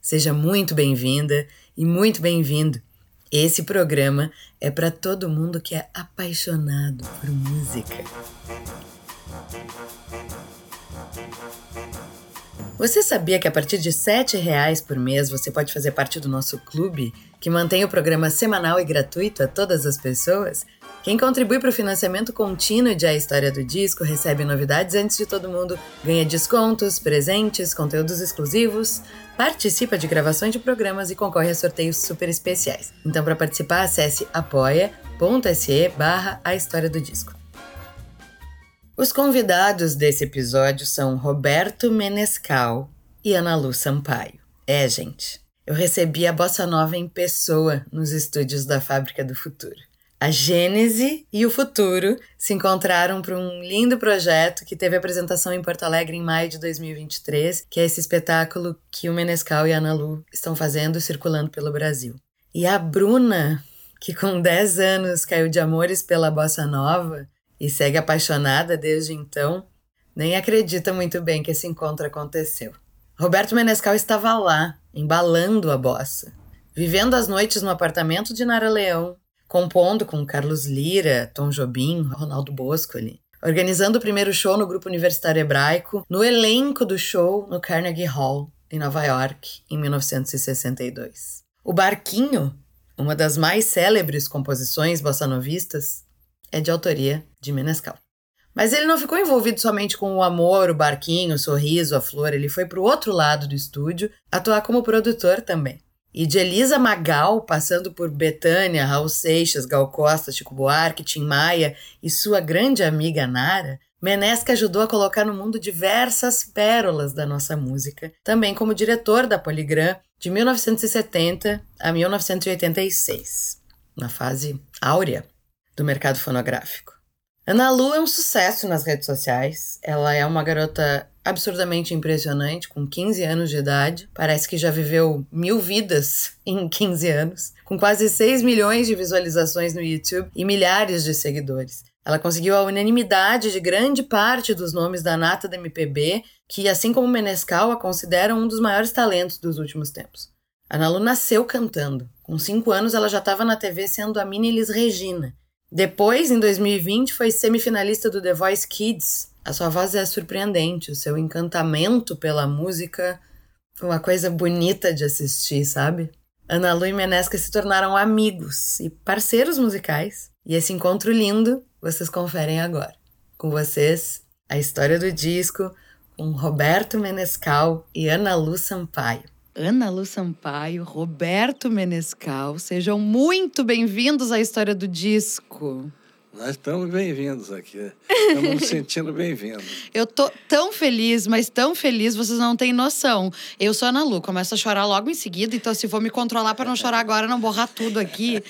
Seja muito bem-vinda e muito bem-vindo. Esse programa é para todo mundo que é apaixonado por música. Você sabia que a partir de R$ reais por mês você pode fazer parte do nosso clube, que mantém o programa semanal e gratuito a todas as pessoas? Quem contribui para o financiamento contínuo de A História do Disco recebe novidades antes de todo mundo, ganha descontos, presentes, conteúdos exclusivos, participa de gravações de programas e concorre a sorteios super especiais. Então, para participar, acesse apoia.se barra A História do Disco. Os convidados desse episódio são Roberto Menescal e Ana Lu Sampaio. É, gente, eu recebi a bossa nova em pessoa nos estúdios da Fábrica do Futuro. A Gênese e o Futuro se encontraram para um lindo projeto que teve apresentação em Porto Alegre em maio de 2023, que é esse espetáculo que o Menescal e a Ana Lu estão fazendo circulando pelo Brasil. E a Bruna, que com 10 anos caiu de amores pela bossa nova, e segue apaixonada desde então, nem acredita muito bem que esse encontro aconteceu. Roberto Menescal estava lá, embalando a bossa, vivendo as noites no apartamento de Nara Leão, compondo com Carlos Lira, Tom Jobim, Ronaldo Boscoli, organizando o primeiro show no Grupo Universitário Hebraico, no elenco do show no Carnegie Hall, em Nova York, em 1962. O Barquinho, uma das mais célebres composições bossanovistas, é de autoria de Menescal. Mas ele não ficou envolvido somente com o amor, o barquinho, o sorriso, a flor, ele foi para o outro lado do estúdio atuar como produtor também. E de Elisa Magal, passando por Betânia, Raul Seixas, Gal Costa, Chico Buarque, Tim Maia e sua grande amiga Nara, Menesca ajudou a colocar no mundo diversas pérolas da nossa música, também como diretor da Poligram de 1970 a 1986, na fase áurea do mercado fonográfico. Ana Lu é um sucesso nas redes sociais. Ela é uma garota absurdamente impressionante, com 15 anos de idade. Parece que já viveu mil vidas em 15 anos, com quase 6 milhões de visualizações no YouTube e milhares de seguidores. Ela conseguiu a unanimidade de grande parte dos nomes da nata da MPB, que, assim como Menescal, a consideram um dos maiores talentos dos últimos tempos. Ana Lu nasceu cantando. Com 5 anos, ela já estava na TV sendo a mini Elis Regina, depois, em 2020, foi semifinalista do The Voice Kids. A sua voz é surpreendente, o seu encantamento pela música, uma coisa bonita de assistir, sabe? Ana Lu e Menesca se tornaram amigos e parceiros musicais. E esse encontro lindo vocês conferem agora. Com vocês, a história do disco com Roberto Menescal e Ana Lu Sampaio. Ana Lu Sampaio, Roberto Menescal, sejam muito bem-vindos à história do disco. Nós estamos bem-vindos aqui. Estamos nos sentindo bem-vindos. Eu tô tão feliz, mas tão feliz, vocês não têm noção. Eu sou Ana Lu, começo a chorar logo em seguida, então se vou me controlar para não chorar agora, não borrar tudo aqui.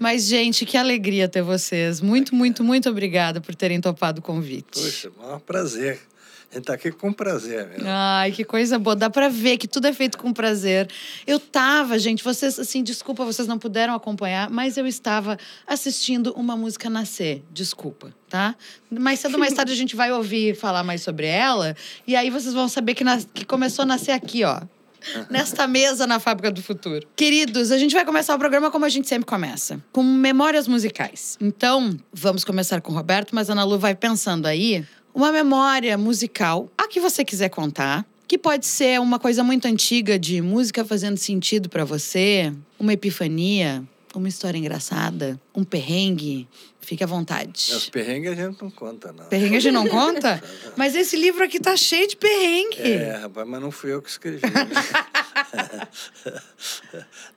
Mas, gente, que alegria ter vocês. Muito, muito, muito obrigada por terem topado o convite. Poxa, é um prazer. A gente tá aqui com prazer mesmo. Ai, que coisa boa. Dá pra ver que tudo é feito com prazer. Eu tava, gente, vocês, assim, desculpa, vocês não puderam acompanhar, mas eu estava assistindo uma música nascer. Desculpa, tá? Mais cedo ou mais tarde a gente vai ouvir falar mais sobre ela. E aí vocês vão saber que, nas... que começou a nascer aqui, ó nesta mesa na Fábrica do Futuro. Queridos, a gente vai começar o programa como a gente sempre começa, com memórias musicais. Então, vamos começar com o Roberto, mas a Ana Lu vai pensando aí uma memória musical, a que você quiser contar, que pode ser uma coisa muito antiga de música fazendo sentido para você, uma epifania, uma história engraçada, um perrengue. Fique à vontade. Os perrengues a gente não conta, não. Perrengue a gente não conta? mas esse livro aqui tá cheio de perrengue. É, rapaz, mas não fui eu que escrevi. Né?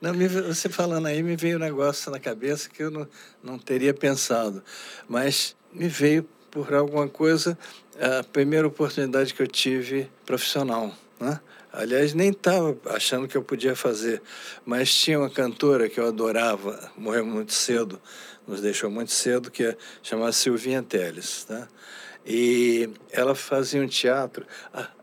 não, me, você falando aí, me veio um negócio na cabeça que eu não, não teria pensado. Mas me veio por alguma coisa, a primeira oportunidade que eu tive profissional, né? Aliás, nem estava achando que eu podia fazer, mas tinha uma cantora que eu adorava, morreu muito cedo, nos deixou muito cedo, que é chamada Silvinha Teles. Né? E ela fazia um teatro.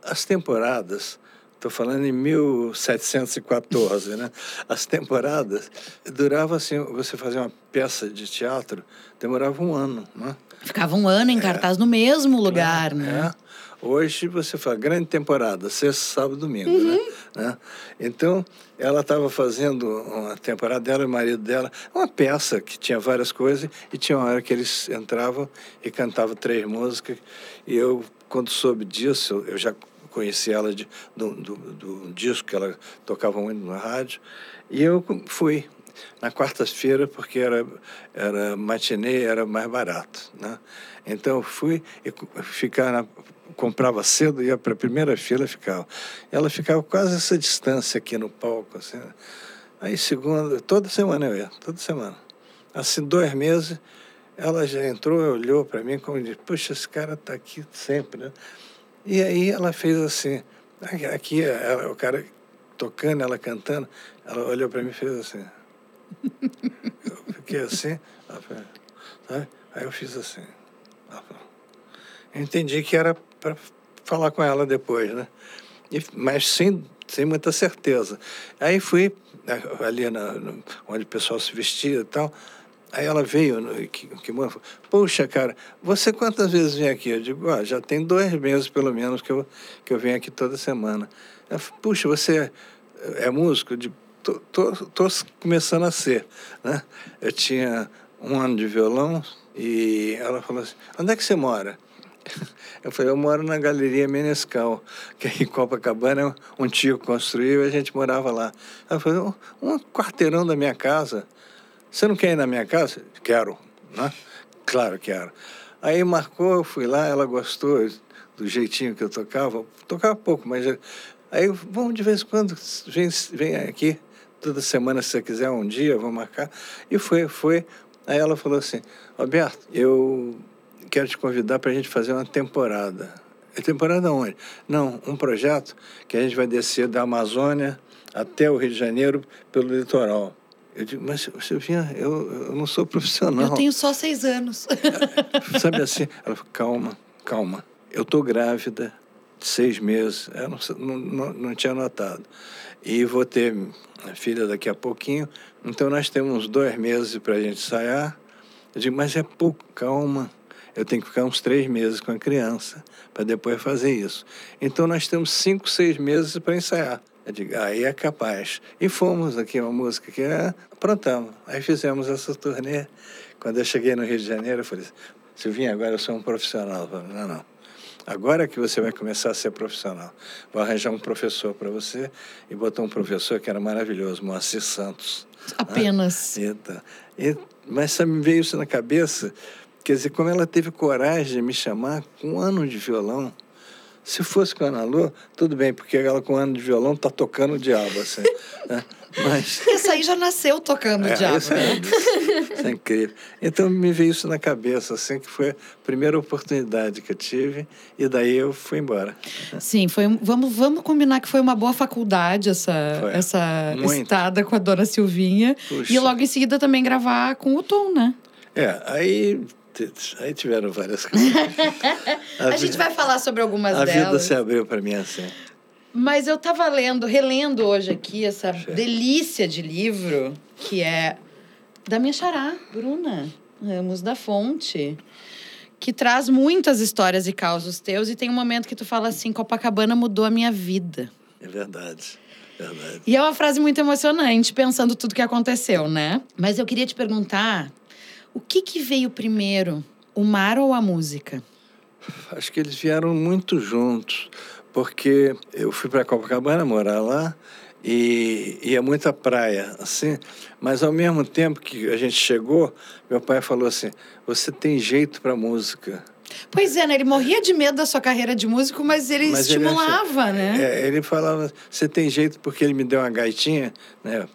As temporadas, estou falando em 1714, né? As temporadas duravam assim, você fazia uma peça de teatro, demorava um ano, né? Ficava um ano em cartaz é, no mesmo lugar, é, né? É. Hoje você fala grande temporada, sexta, sábado, domingo, né? uhum. né? Então, ela estava fazendo uma temporada dela e o marido dela, uma peça que tinha várias coisas e tinha uma hora que eles entravam e cantavam três músicas e eu, quando soube disso, eu já conheci ela de, do, do, do disco que ela tocava muito na rádio e eu fui na quarta-feira porque era era matinê era mais barato né então eu fui e ficar na comprava cedo, ia para a primeira fila ficava. Ela ficava quase essa distância aqui no palco. Assim. Aí, segunda, toda semana eu ia, toda semana. Assim, dois meses, ela já entrou, olhou para mim como disse, puxa, esse cara está aqui sempre, né? E aí ela fez assim, aqui ela, o cara tocando, ela cantando, ela olhou para mim e fez assim. Eu fiquei assim, sabe? Aí eu fiz assim. Entendi que era para falar com ela depois, né? E, mas sem, sem muita certeza. Aí fui né, ali na, no, onde o pessoal se vestia e tal. Aí ela veio, no, que, que falou, puxa, cara, você quantas vezes vem aqui? Eu digo, ah, já tem dois meses pelo menos que eu, que eu venho aqui toda semana. Ela puxa, você é, é músico? Eu digo, tô, tô, tô começando a ser, né? Eu tinha um ano de violão e ela falou assim, onde é que você mora? Eu falei, eu moro na Galeria Menescal, que é em Copacabana um tio construiu e a gente morava lá. Ela falou, um quarteirão da minha casa. Você não quer ir na minha casa? Quero, né? Claro, quero. Aí marcou, eu fui lá, ela gostou do jeitinho que eu tocava. Tocava pouco, mas... Aí, vamos de vez em quando, vem, vem aqui, toda semana, se você quiser, um dia, vamos marcar. E foi, foi. Aí ela falou assim, Roberto, eu quero te convidar para a gente fazer uma temporada. É temporada onde? Não, um projeto que a gente vai descer da Amazônia até o Rio de Janeiro pelo litoral. Eu digo, mas Silvinha, eu, eu não sou profissional. Eu tenho só seis anos. Sabe assim? Ela falou, calma, calma. Eu estou grávida, seis meses, eu não, não, não tinha notado. E vou ter filha daqui a pouquinho, então nós temos dois meses para a gente ensaiar. Eu digo, mas é pouco, calma eu tenho que ficar uns três meses com a criança para depois fazer isso. Então nós temos cinco, seis meses para ensaiar. Eu digo, aí é capaz. E fomos aqui, uma música que é, aprontamos. Aí fizemos essa turnê. Quando eu cheguei no Rio de Janeiro, eu falei, Silvinha, agora eu sou um profissional. Falei, não, não. Agora que você vai começar a ser profissional. Vou arranjar um professor para você. E botou um professor que era maravilhoso, Moacir Santos. Apenas. Ah, então, e, mas só me veio isso na cabeça Quer dizer, como ela teve coragem de me chamar com um ano de violão. Se fosse com a Ana Lu, tudo bem, porque ela com um ano de violão tá tocando o diabo, assim. né? Mas... Essa aí já nasceu tocando é, o diabo. Isso é, isso é incrível. Então me veio isso na cabeça, assim, que foi a primeira oportunidade que eu tive, e daí eu fui embora. Sim, foi, vamos, vamos combinar que foi uma boa faculdade essa, essa estada com a dona Silvinha. Puxa. E logo em seguida também gravar com o Tom, né? É, aí Aí tiveram várias coisas. a, a gente vai falar sobre algumas a delas. A vida se abriu para mim assim. Mas eu estava lendo, relendo hoje aqui essa delícia de livro que é da minha xará, Bruna Ramos da Fonte, que traz muitas histórias e causos teus e tem um momento que tu fala assim, Copacabana mudou a minha vida. É verdade. Verdade. E é uma frase muito emocionante, pensando tudo que aconteceu, né? Mas eu queria te perguntar o que, que veio primeiro, o mar ou a música? Acho que eles vieram muito juntos, porque eu fui para Copacabana morar lá e ia muita praia, assim. Mas ao mesmo tempo que a gente chegou, meu pai falou assim: "Você tem jeito para música". Pois é, né? Ele morria de medo da sua carreira de músico, mas ele mas estimulava, ele né? É, ele falava, você tem jeito porque ele me deu uma gaitinha, né?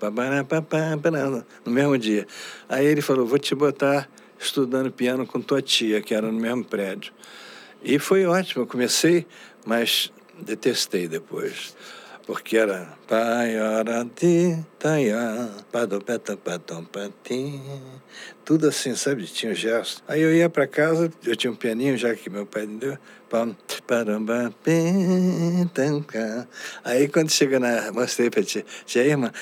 No mesmo dia. Aí ele falou, vou te botar estudando piano com tua tia, que era no mesmo prédio. E foi ótimo, eu comecei, mas detestei depois porque era tudo assim, sabe? Tinha um gesto. Aí eu ia para casa, eu tinha um pianinho já que meu pai me deu. Aí quando chega na. Mostrei para tia, tia irmã,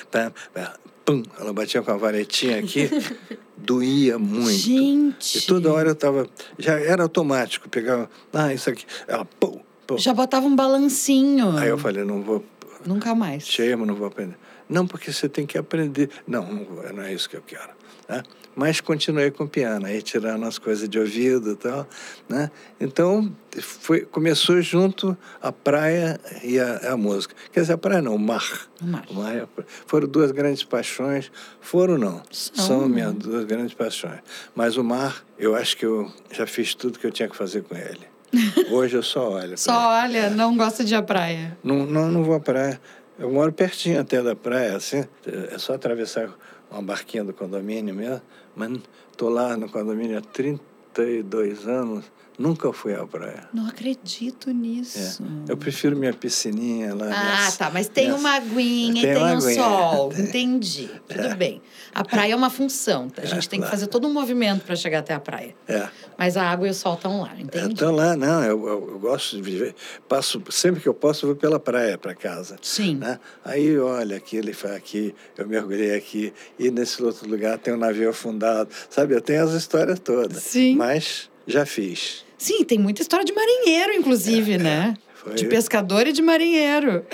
pum, ela batia com a varetinha aqui, doía muito. Gente! E toda hora eu tava. Já era automático, pegava. Ah, isso aqui. Ela, pum, pum. Já botava um balancinho. Aí eu falei, não vou Nunca mais. Chama, não vou aprender. Não, porque você tem que aprender. Não, não, não é isso que eu quero. Né? Mas continuei com o piano, aí tirando as coisas de ouvido e tal. Né? Então, foi, começou junto a praia e a, a, música. Quer dizer, a praia não, o mar. O mar. O mar é foram duas grandes paixões. Foram, não. São, São minhas duas grandes paixões. Mas o mar, eu acho que eu já fiz tudo que eu tinha que fazer com ele. Hoje eu só olho. só olha, não gosta de ir à praia? Não, não, não vou à praia. Eu moro pertinho até da praia, assim. É só atravessar uma barquinha do condomínio mesmo. Mas estou lá no condomínio há 32 anos. Nunca fui à praia. Não acredito nisso. É. Eu prefiro minha piscininha lá. Ah, minhas, tá. Mas tem minhas... uma aguinha tem e tem um aguinha. sol. Entendi. Tudo é. bem. A praia é uma função. A gente é, tem que fazer todo um movimento para chegar até a praia. É. Mas a água e o sol estão lá, entendi. Estão lá, não. Eu, eu, eu, gosto de viver. Passo, sempre que eu posso, eu vou pela praia para casa. Sim. Né? Aí, olha, aqui ele foi aqui, eu mergulhei aqui. E nesse outro lugar tem um navio afundado. Sabe, eu tenho as histórias todas. Sim. Mas já fiz. Sim, tem muita história de marinheiro, inclusive, é, né? É, de pescador e de marinheiro.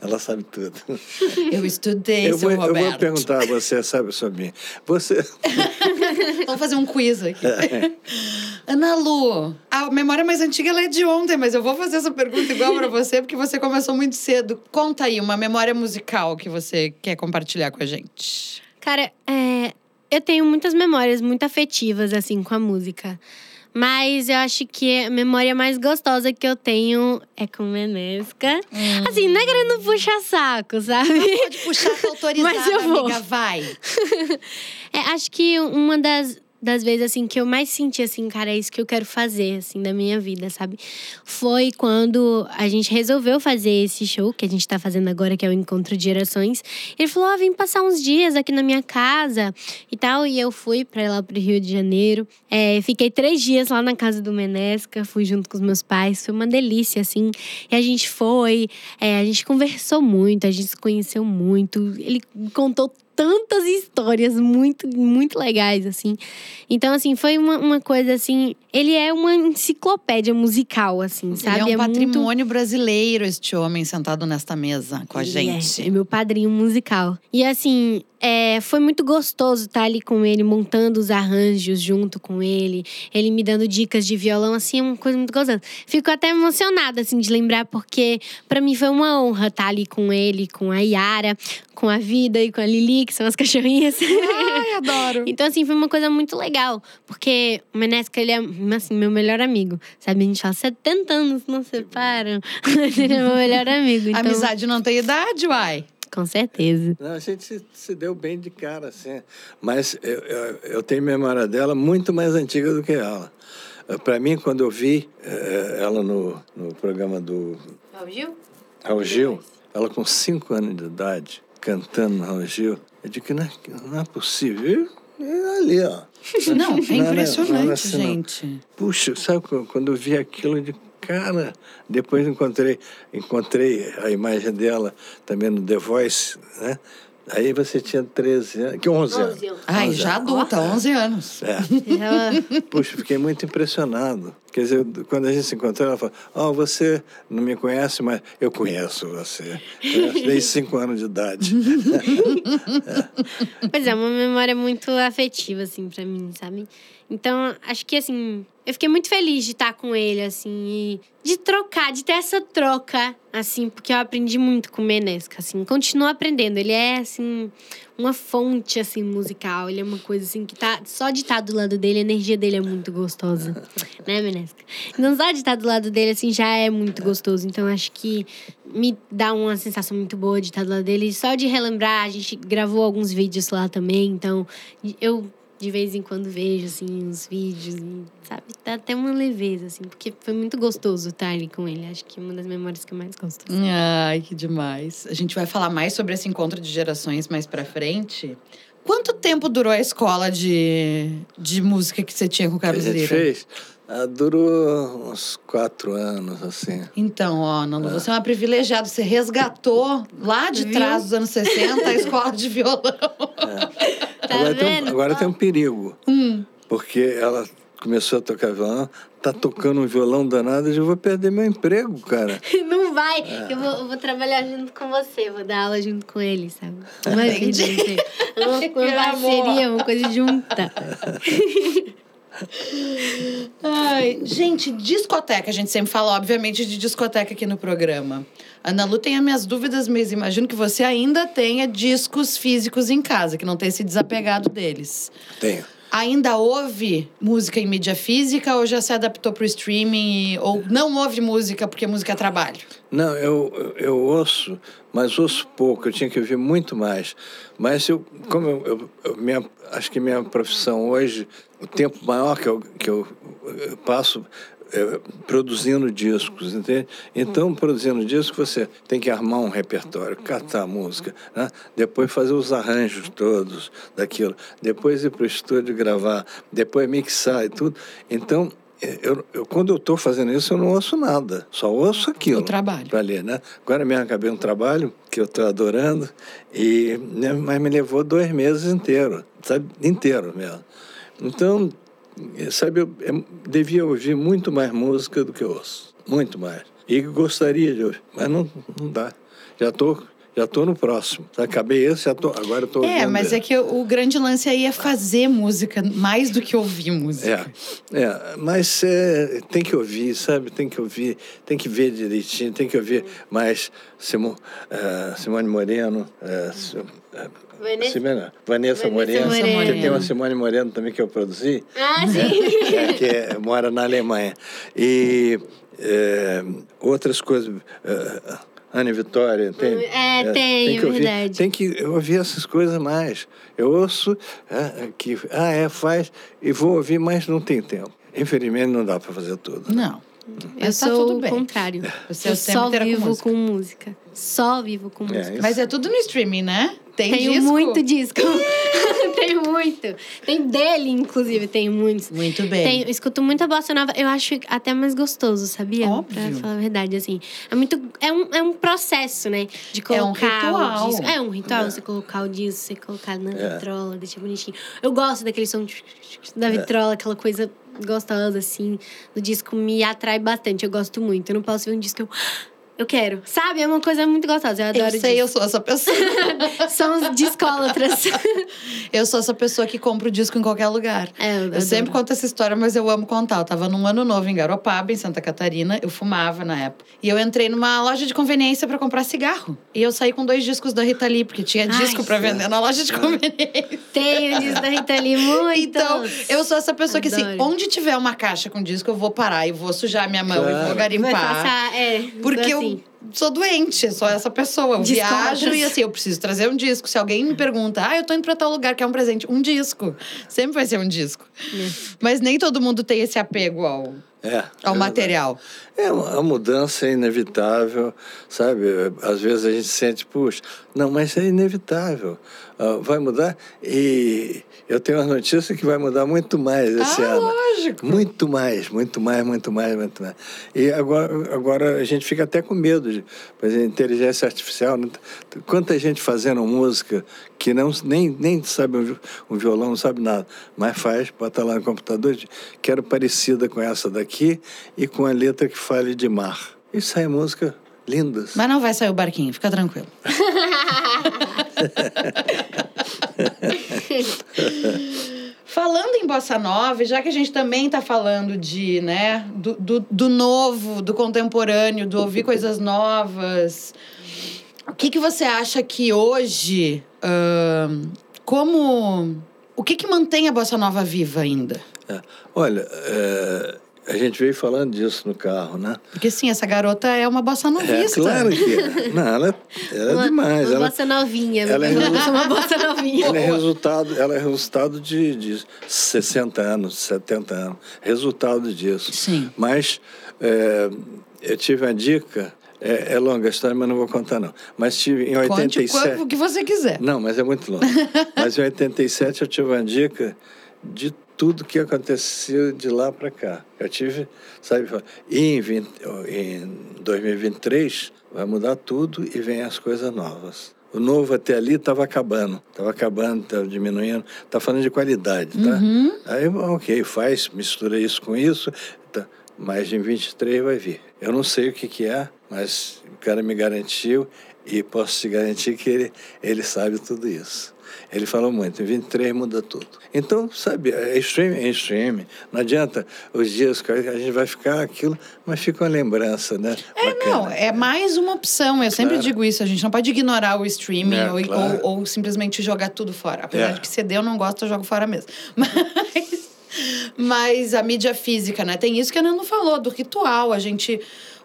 Ela sabe tudo. Eu estudei, eu vou, Eu vou perguntar a você, sabe sobre mim. Você... Vamos fazer um quiz aqui. É. Ana Lu, a memória mais antiga ela é de ontem, mas eu vou fazer essa pergunta igual para você, porque você começou muito cedo. Conta aí uma memória musical que você quer compartilhar com a gente. Cara, é, eu tenho muitas memórias muito afetivas, assim, com a música. Mas eu acho que a memória mais gostosa que eu tenho é com Menesca. Hum. Assim, não é querendo puxar saco, sabe? Não pode puxar, tá autorizada, Mas eu vou. amiga, vai. é, acho que uma das das vezes, assim, que eu mais senti, assim, cara, é isso que eu quero fazer, assim, da minha vida, sabe? Foi quando a gente resolveu fazer esse show que a gente tá fazendo agora, que é o Encontro de Gerações. Ele falou: oh, vem passar uns dias aqui na minha casa e tal. E eu fui pra lá pro Rio de Janeiro. É, fiquei três dias lá na casa do Menesca, fui junto com os meus pais. Foi uma delícia, assim. E a gente foi, é, a gente conversou muito, a gente se conheceu muito. Ele contou tantas histórias muito, muito legais, assim. Então, assim, foi uma, uma coisa assim. Ele é uma enciclopédia musical, assim, sabe? Ele é um é patrimônio muito... brasileiro, este homem sentado nesta mesa com a ele gente. É, é meu padrinho musical. E assim, é, foi muito gostoso estar ali com ele, montando os arranjos junto com ele, ele me dando dicas de violão, assim, é uma coisa muito gostosa. Fico até emocionada, assim, de lembrar, porque para mim foi uma honra estar ali com ele, com a Yara, com a Vida e com a Lili, que são as cachorrinhas. Ai, adoro! então, assim, foi uma coisa muito legal, porque o Menesca, ele é, assim, meu melhor amigo, sabe? A gente fala, 70 anos não separam, ele é meu melhor amigo. Então... Amizade não tem idade, uai. Com certeza. Não, a gente se, se, deu bem de cara, assim. Mas eu, eu, eu, tenho memória dela muito mais antiga do que ela. Eh, Para mim, quando eu vi é, ela no, no programa do. Raul Gil? Raul Gil, ela com cinco anos de idade, cantando no Raul Gil, eu disse que não é, não é possível. E ali, ó. Não, é impressionante, não, não, assim, gente. Puxa, sabe quando eu vi aquilo de cara. Depois encontrei, encontrei a imagem dela também no The Voice, né? Aí você tinha 13 anos, que 11 anos. Ai, 11 já adulta, 11 anos. É. Puxa, fiquei muito impressionado. Quer dizer, quando a gente se encontrou, ela falou: Ó, oh, você não me conhece, mas eu conheço você. Conheço desde 5 anos de idade. é. Pois é, uma memória muito afetiva, assim, pra mim, sabe? Então, acho que, assim, eu fiquei muito feliz de estar com ele, assim, e de trocar, de ter essa troca, assim, porque eu aprendi muito com o Menesca, assim, continuo aprendendo. Ele é, assim, uma fonte, assim, musical. Ele é uma coisa, assim, que tá. Só de estar do lado dele, a energia dele é muito gostosa, né, Menesca? Então, só de estar do lado dele, assim, já é muito gostoso. Então, acho que me dá uma sensação muito boa de estar do lado dele. Só de relembrar, a gente gravou alguns vídeos lá também, então, eu de vez em quando vejo, assim, uns vídeos e, sabe, dá até uma leveza, assim, porque foi muito gostoso estar ali com ele. Acho que é uma das memórias que eu mais gosto. assim. Ai, que demais. A gente vai falar mais sobre esse encontro de gerações mais pra frente. Quanto tempo durou a escola de, de música que você tinha com o Carlos gente Lira? fez, ah, durou uns quatro anos, assim. Então, ó, Nanu, você é uma privilegiada. Você resgatou lá de Viu? trás dos anos 60 a escola de violão. Tá agora tem, um, agora tem um perigo. Porque ela começou a tocar violão, tá tocando um violão danado, eu já vou perder meu emprego, cara. Não vai. É. Eu, vou, eu vou trabalhar junto com você, vou dar aula junto com ele, sabe? Inteira. Uma, uma parceria, uma coisa junta. Ai, gente, discoteca. A gente sempre fala, obviamente, de discoteca aqui no programa. Ana Lu tem as minhas dúvidas, mas imagino que você ainda tenha discos físicos em casa, que não tenha se desapegado deles. Tenho. Ainda ouve música em mídia física ou já se adaptou para o streaming? e- Ou não ouve música porque música é trabalho? Não, eu- eu ouço, mas ouço pouco, eu tinha que ouvir muito mais. Mas eu, como eu, eu- eu- minha, acho que minha profissão hoje, o tempo maior que eu, que eu, eh, passo é, produzindo discos, entende? Então, produzindo discos, você tem que armar um repertório, catar a música, né? depois fazer os arranjos todos daquilo, depois ir para o estúdio gravar, depois mixar e tudo. Então, eu, eu- quando eu estou fazendo isso, eu não ouço nada, só ouço aquilo. O trabalho. Para ler, né? Agora mesmo acabei um trabalho que eu estou adorando, e, né, mas me levou dois meses inteiro, sabe? Inteiro mesmo. Então, eh, sabe, eu, eu devia ouvir muito mais música do que eu ouço. Muito mais. E gostaria de ouvir, mas não, não dá. Já estou já tô no próximo. Acabei esse, já tô, agora estou. É, mas é que o grande lance aí é fazer música mais do que ouvir música. É, é mas é, tem que ouvir, sabe? Tem que ouvir, tem que ver direitinho, tem que ouvir mais Simo, eh, Simone Moreno, eh, Vanessa- Simone- Vanessa, Vanessa Moreno, Moreno. porque tem uma Simone Moreno também que eu produzi, Ah, sim. é, que é- mora na Alemanha. E outras coisas. Ana Vitória, tem. É, tem, que é ouvir, verdade. Tem que ouvir essas coisas mais. Eu ouço é, que, ah, é, faz, e vou ouvir, mas não tem tempo. Infelizmente, não dá para fazer tudo. Não. Eu Mas tá sou tudo o bem. contrário. Você é eu só inteiro com vivo música. com música. Só vivo com É, música. isso. Mas é tudo no streaming, né? Tem Tenho disco? muito disco. tenho muito. Tem dele, inclusive, tenho muitos. Muito bem. Tenho, escuto muita bossa nova. Eu acho até mais gostoso, sabia? Óbvio. Pra falar a verdade, assim. É muito... É um, é um processo, né? De É um colocar ritual. o disco. É um ritual. Você colocar o disco, você colocar na É. vitrola, deixar bonitinho. Eu gosto daquele som da vitrola, aquela coisa gostosa, assim. Do disco me atrai bastante. Eu gosto muito. Eu não posso ver um disco que eu... Eu quero. Sabe? É uma coisa muito gostosa. Eu adoro Eu sei, eu disco. sou essa pessoa. São os discólatras. eu sou essa pessoa que compra o disco em qualquer lugar. É, eu Eu adoro. sempre conto essa história, mas eu amo contar. Eu tava num ano novo em Garopaba, em Santa Catarina. Eu fumava na época. E eu entrei numa loja de conveniência pra comprar cigarro. E eu saí com dois discos da Rita Lee, porque tinha Ai, disco pra vender na loja de conveniência. Tem o disco da Rita Lee, muito. Então, eu sou essa pessoa que, assim, Adoro. onde tiver uma caixa com disco, eu vou parar e vou sujar minha mão e Claro. vou Vai garimpar. passar, é. Porque assim. eu sou doente, sou essa pessoa. Eu viajo e assim, eu preciso trazer um disco. Se alguém me pergunta, ah, eu tô indo pra tal lugar, quer um presente? Um disco. Sempre vai ser um disco. Mas nem todo mundo tem esse apego ao, É, ao é verdade. material. É, a mudança é inevitável, sabe? Às vezes a gente sente, puxa, não, mas é inevitável. Ah, vai mudar? E eu tenho uma notícia que vai mudar muito mais esse ah, ano. lógico. Muito mais, muito mais, muito mais, muito mais. E agora, agora a gente fica até com medo de por exemplo, inteligência artificial. né? Quanta gente fazendo música que não, nem, nem sabe um vi- violão, não sabe nada, mas faz, bota lá no computador, quero parecida com essa daqui e com a letra que fale de mar. E sai música lindas. Mas não vai sair o barquinho, fica tranquilo. Falando em bossa nova, já que a gente também está falando de, né, do, do, do novo, do contemporâneo, do ouvir coisas novas, o que, que você acha que hoje, ahn, como, o que que mantém a bossa nova viva ainda? É. Olha, é, a gente veio falando disso no carro, né? Porque sim, essa garota é uma bossa novista. É, claro que é. Não, ela, ela é uma, demais. Uma ela, bossa novinha. ela é- uma bossa novinha. ela é resultado, ela é resultado de, de 60 anos, 70 anos. Resultado disso. Sim. Mas é, eu tive uma dica, é, é longa a história, mas não vou contar não. Mas tive em Conte 87... o que você quiser. Não, mas é muito longo. mas em 87 eu tive uma dica de tudo que aconteceu de lá para cá. Eu tive, sabe, e em, 20, em 2023 vai mudar tudo e vem as coisas novas. O novo até ali estava acabando, estava acabando, estava diminuindo, está falando de qualidade, tá? Uhum. Aí, ok, faz, mistura isso com isso, tá? mas em 23 vai vir. Eu não sei o que, que é, mas o cara me garantiu e posso te garantir que ele, ele sabe tudo isso. Ele falou muito, em 23 muda tudo. Então, sabe, é streaming, é streaming. Não adianta os dias que a gente vai ficar aquilo, mas fica uma lembrança, né? É, Bacana. não, é mais uma opção. Eu sempre Claro. digo isso, a gente não pode ignorar o streaming É, ou, claro. ou, ou simplesmente jogar tudo fora. Apesar É. de que CD eu não gosto, eu jogo fora mesmo. Mas, mas a mídia física, né? Tem isso que a Nando falou, do ritual. A gente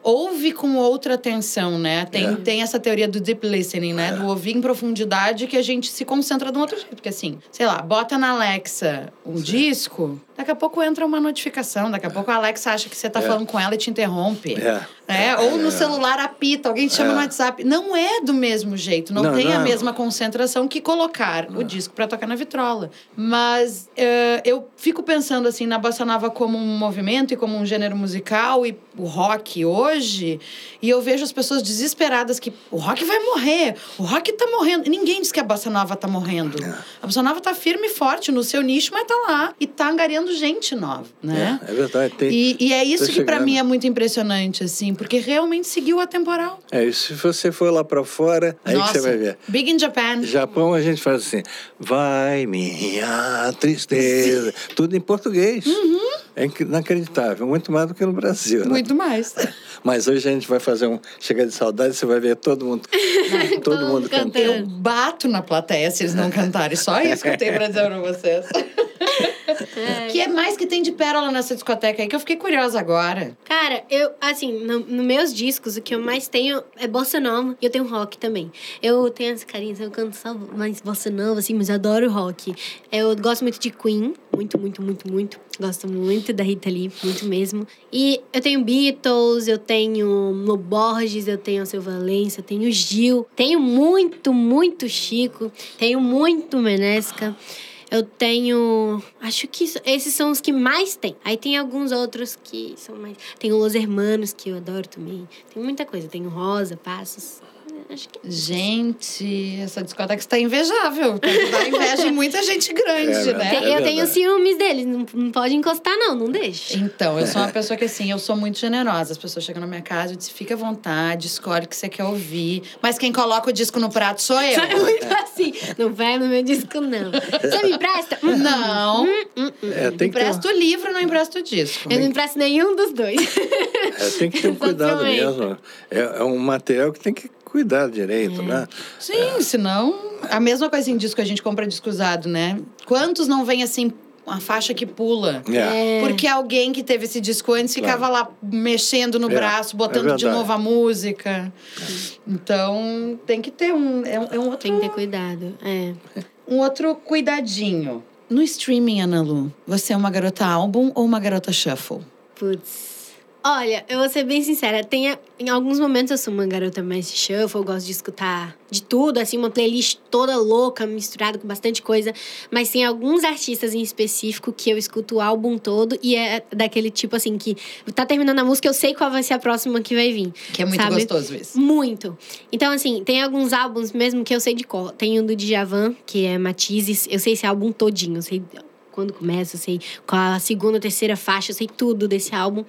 ouve com outra atenção, né? Tem, É. tem essa teoria do deep listening, né? Do ouvir em profundidade que a gente se concentra de um outro jeito. Porque assim, sei lá, bota na Alexa um disco, daqui a pouco entra uma notificação, daqui a pouco a Alexa acha que você tá É. falando com ela e te interrompe. É. É, ou no celular apita, alguém te chama É. no WhatsApp. Não é do mesmo jeito, não, Não, tem a não. mesma concentração que colocar o disco para tocar na vitrola. Mas eh, eu fico pensando assim na bossa nova como um movimento e como um gênero musical e o rock hoje, e eu vejo as pessoas desesperadas que o rock vai morrer, o rock tá morrendo. Ninguém diz que a bossa nova tá morrendo. É. A bossa nova tá firme e forte no seu nicho, mas tá lá e tá angariando gente nova, né? É, é verdade. Tem, E, e é isso que para chegando. mim é muito impressionante, assim, porque realmente seguiu a temporal. É, e se você for lá para fora, aí Nossa, que você vai ver. Big in Japan. Japão a gente faz assim, vai minha tristeza, tudo em português. É inc- inacreditável, muito mais do que no Brasil. né? Muito mais. Mas hoje a gente vai fazer um chega de saudade, você vai ver todo mundo, todo mundo mundo cantando. cantando. Eu bato na plateia se eles não cantarem. Só isso que eu tenho pra dizer pra vocês. que é mais que tem de pérola nessa discoteca aí que eu fiquei curiosa agora. Cara, eu, assim, no, no meus discos, o que eu mais tenho é bossa nova e eu tenho rock também. Eu tenho as carinhas, eu canto só mais bossa nova, assim, mas eu adoro rock. Eu gosto muito de Queen, muito, muito, muito, muito. Gosto muito da Rita Lee, muito mesmo. E eu tenho Beatles, eu tenho Lo Borges, eu tenho Seu Valença, eu tenho Gil. Tenho muito, muito Chico. Tenho muito Menesca. Eu tenho. Acho que isso- esses são os que mais tem. Aí tem alguns outros que são mais. Tem o Los Hermanos, que eu adoro também. Tem muita coisa. Tem o Rosa, Passos. Acho que. Gente, essa discoteca está invejável. Dá inveja em muita gente grande, É, né? É eu tenho verdade. ciúmes deles. Não, não pode encostar, não. Não deixa. Então, eu sou uma pessoa que, assim, eu sou muito generosa. As pessoas chegam na minha casa e dizem, fica à vontade, escolhe o que você quer ouvir. Mas quem coloca o disco no prato sou eu. É muito assim. Não vai no meu disco, não. Você me empresta? Hum, Não. hum, hum, hum. É, tem que ter, Empresto o livro, não empresto o disco. Eu não empresto nenhum dos dois. é, tem que ter um cuidado mesmo. É, é um material que tem que cuidar direito, né? Sim, senão. A mesma coisa em disco que a gente compra disco usado, né? Quantos não vem assim, uma faixa que pula? É. Porque alguém que teve esse disco antes ficava lá mexendo no É, braço, é botando de verdade. novo a música. Então, tem que ter um, é, um- é um, outro, Tem que ter cuidado. É. um outro cuidadinho. No streaming, Ana Lu, você é uma garota álbum ou uma garota shuffle? Putz. Olha, eu vou ser bem sincera. Tem, em alguns momentos eu sou uma garota mais shuffle, eu gosto de escutar de tudo, assim, uma playlist toda louca, misturada com bastante coisa. Mas tem alguns artistas em específico que eu escuto o álbum todo e é daquele tipo assim que tá terminando a música, eu sei qual vai ser a próxima que vai vir. Que é muito sabe? gostoso isso. Muito. Então, assim, tem alguns álbuns mesmo que eu sei de cor. Tem o do Djavan, que é Matizes. Eu sei esse álbum todinho. Eu sei quando começa, eu sei qual a segunda, terceira faixa. Eu sei tudo desse álbum.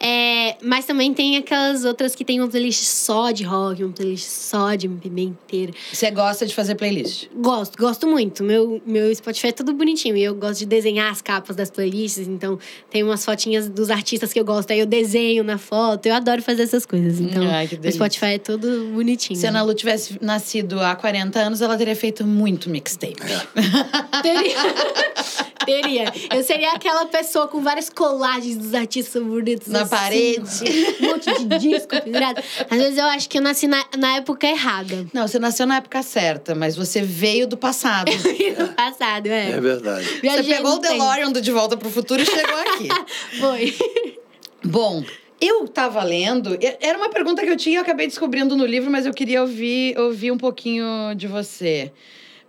É, mas também tem aquelas outras que tem uma playlist só de rock, uma playlist só de MPB inteira. Você gosta de fazer playlist? Gosto, gosto muito. Meu, meu Spotify é tudo bonitinho. E eu gosto de desenhar as capas das playlists. Então, tem umas fotinhas dos artistas que eu gosto. Aí eu desenho na foto. Eu adoro fazer essas coisas. Então, Ai, delícia. Spotify é todo bonitinho. Se a Ana Lu tivesse nascido há 40 anos, ela teria feito muito mixtape. Teria. Teria. Eu seria aquela pessoa com várias colagens dos artistas bonitos. Na assim, parede. Um monte de disco pendurado. Às vezes eu acho que eu nasci na, na época errada. Não, você nasceu na época certa, mas você veio do passado. No passado, é. É verdade. Você pegou o tempo. DeLorean do De Volta pro Futuro e chegou aqui. Foi. Bom, eu tava lendo. e- Era uma pergunta que eu tinha, eu acabei descobrindo no livro, mas eu queria ouvir, ouvir um pouquinho de você,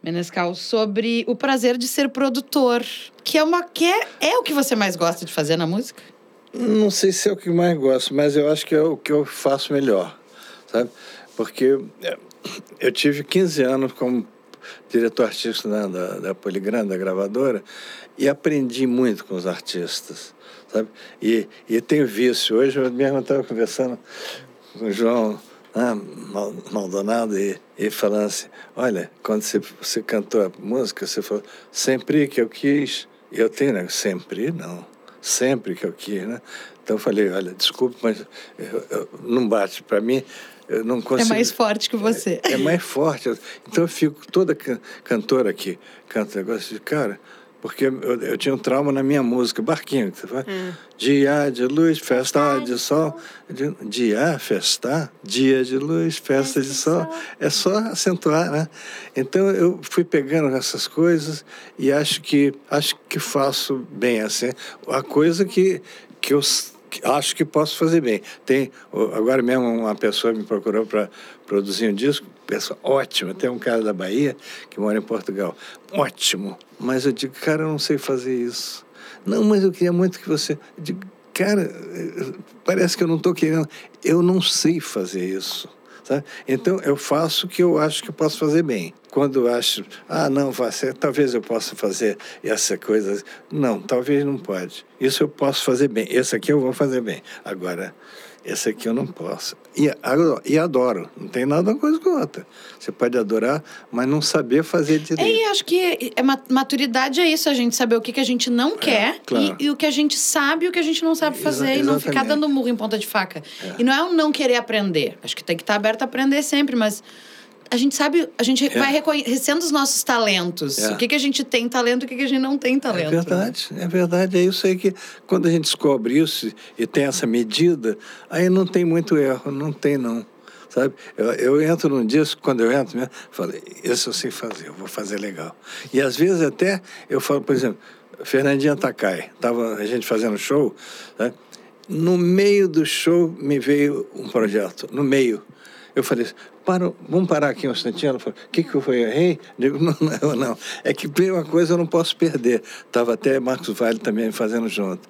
Menescal, sobre o prazer de ser produtor. Que é uma. Que é, é o que você mais gosta de fazer na música? Não sei se é o que mais gosto, mas eu acho que é o que eu faço melhor, sabe? Porque é, eu tive 15 anos como diretor artístico da, da Poligram, da gravadora, e aprendi muito com os artistas, sabe? E, e tenho vício. Hoje eu mesmo estava conversando com o João Mal- Maldonado e, e falando assim, olha, quando você, você cantou a música, você falou, sempre que eu quis, eu tenho, né? Sempre não sempre que eu quis, né? Então eu falei, olha, desculpe, mas eu- eu- não bate para mim, eu não consigo. É mais forte que você. É mais forte. Então eu fico toda can- cantora que canta negócio de cara, porque eu, eu tinha um trauma na minha música, Barquinho, que você fala. Dia de luz, festa de sol. Dia, festa, dia de luz, festa de sol. É só acentuar, né? Então eu fui pegando essas coisas e acho que acho que faço bem assim. A coisa que, que eu acho que posso fazer bem. Tem agora mesmo uma pessoa me procurou para produzir um disco, pessoa ótima. Tem um cara da Bahia que mora em Portugal, ótimo. Mas eu digo, cara, eu não sei fazer isso. Não, mas eu queria muito que você. Eu digo, cara, eh, parece que eu não estou querendo. Eu não sei fazer isso. Sabe? Então eu faço o que eu acho que eu posso fazer bem. Quando eu acho, ah, não, vai ser, talvez eu possa fazer essa coisa. Não, talvez não pode. Isso eu posso fazer bem. Esse aqui eu vou fazer bem. Agora, esse aqui eu não posso. E, e adoro. Não tem nada uma coisa com outra. Você pode adorar, mas não saber fazer É, direito. e acho que é, ma- maturidade é isso, a gente saber o que, que a gente não quer claro. e, e o que a gente sabe e o que a gente não sabe Exa- fazer e não ficar dando murro em ponta de faca. E não é um não querer aprender. Acho que tem que estar aberto a aprender sempre, mas a gente sabe, a gente vai reconhecendo os nossos talentos. É. O que, que a gente tem talento e o que, que a gente não tem talento. É verdade, é verdade. É isso aí que, quando a gente descobre isso e tem essa medida, aí não tem muito erro, não tem não. Sabe? Eu, eu entro num disco, quando eu entro mesmo, falei, isso eu sei fazer, eu vou fazer legal. E às vezes até eu falo, por exemplo, Fernandinha Takai, estava a gente fazendo show, né? no meio do show me veio um projeto, no meio. Eu falei, vamos parar aqui um instantinho. Ela falou, o que, que eu fui? Errei? Digo, não, não, não. É que uma coisa eu não posso perder. Estava até Marcos Vale também fazendo junto.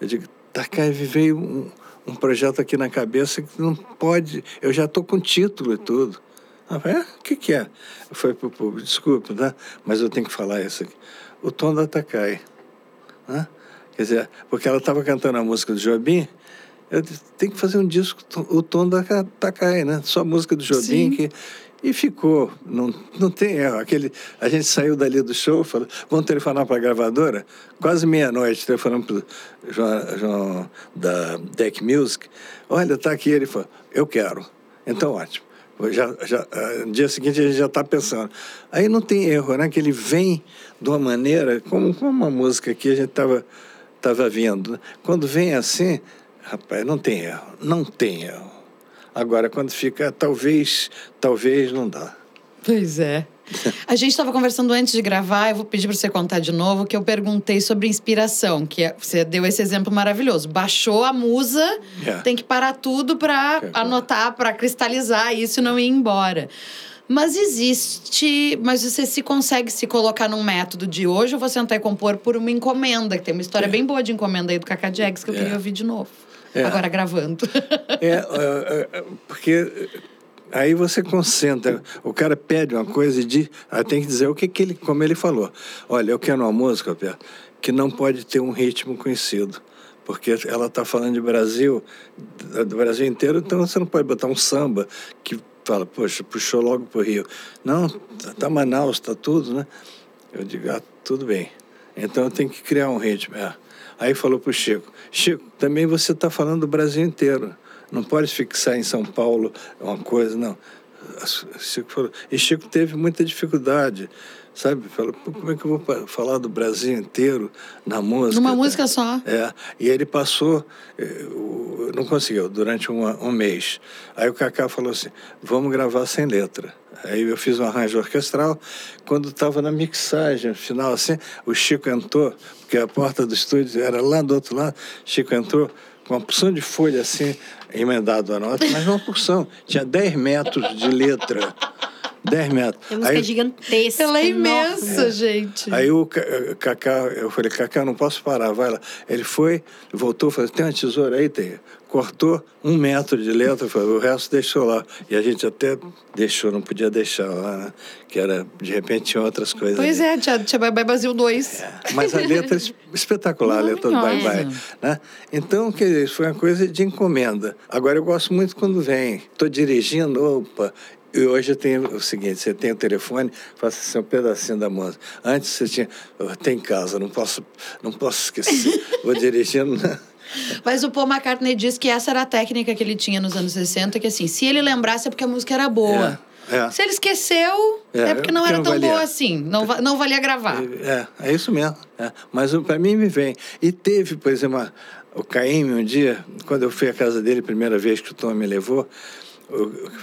Eu digo, Takai, veio um, um projeto aqui na cabeça que não pode. Eu já estou com título e tudo. Ela falou, é? O que, que é? Eu falei para o público, desculpa, tá? mas eu tenho que falar isso aqui. O tom da Takai. Né? Quer dizer, porque ela estava cantando a música do Jobim, eu disse, tem que fazer um disco, o tom da Takai, né? Só música do Jobim. Que... E ficou, não, não tem erro. Aquele, a gente saiu dali do show, falou, vamos telefonar para a gravadora, quase meia-noite, telefonamos para o João, João da Deck Music. Olha, está aqui. Ele falou, eu quero. Então, ótimo. Já, já, ah, no dia seguinte a gente já está pensando. Aí não tem erro, né? Que ele vem de uma maneira, como, como uma música que a gente estava tava vindo. né? Quando vem assim, rapaz, não tem erro. Não tem erro. Agora, quando fica, talvez, talvez não dá. Pois é. A gente estava conversando antes de gravar, eu vou pedir para você contar de novo, que eu perguntei sobre inspiração, que é- você deu esse exemplo maravilhoso. Baixou a musa, É. tem que parar tudo para É. anotar, para cristalizar isso e não ir embora. Mas existe, mas você se consegue se colocar num método de hoje eu vou sentar e compor por uma encomenda, que tem uma história bem boa de encomenda aí do Cacá Jags que eu queria ouvir de novo. É. Agora gravando. É, é, é, porque aí você concentra. O cara pede uma coisa e diz, aí tem que dizer o que, que ele, como ele falou. Olha, eu quero uma música, Pedro, que não pode ter um ritmo conhecido. porque ela está falando de Brasil, do Brasil inteiro, então você não pode botar um samba que fala, poxa, puxou logo para o Rio. Não, está Manaus, está tudo, né? Eu digo, ah, tudo bem. Então eu tenho que criar um ritmo. É. Aí falou para o Chico, Chico, também você está falando do Brasil inteiro. Não pode fixar em São Paulo uma coisa, não. Chico falou, e Chico teve muita dificuldade sabe? Fala, como é que eu vou falar do Brasil inteiro na música? Numa música só. É, e ele passou, eh, não conseguiu, durante um, um mês. Aí o Cacá falou assim, vamos gravar sem letra. Aí eu fiz um arranjo orquestral. Quando estava na mixagem final, assim, o Chico entrou, porque a porta do estúdio era lá do outro lado, Chico entrou com uma porção de folha assim, emendado a nota, mas uma porção. Tinha 10 metros de letra. 10 metros. A música aí, é gigantesca. Ela é imensa, é. gente. Aí o Cacá, eu falei, Cacá, não posso parar, vai lá. Ele foi, voltou, falou, tem uma tesoura aí? Tem. Cortou um metro de letra, falou, o resto deixou lá. E a gente até deixou, não podia deixar lá, né? Que era, de repente, tinha outras coisas. Pois ali. é, tinha, tinha Bye Bye Brasil 2. É, mas a letra é espetacular, a letra do Bye Bye. Né? Então, quer dizer, foi uma coisa de encomenda. Agora, eu gosto muito quando vem. Estou dirigindo, opa, e hoje tem o seguinte, você tem o telefone, faça assim um pedacinho da música. Antes você tinha, tem casa, não posso, não posso esquecer. Vou dirigindo. Mas o Paul McCartney disse que essa era a técnica que ele tinha nos anos 60, que assim, se ele lembrasse é porque a música era boa. É, é. Se ele esqueceu, é, é porque não era não tão valia. boa assim. Não, não valia gravar. É, é isso mesmo. É. Mas para mim me vem. E teve, por exemplo, o Caíme um dia, quando eu fui à casa dele, primeira vez que o Tom me levou,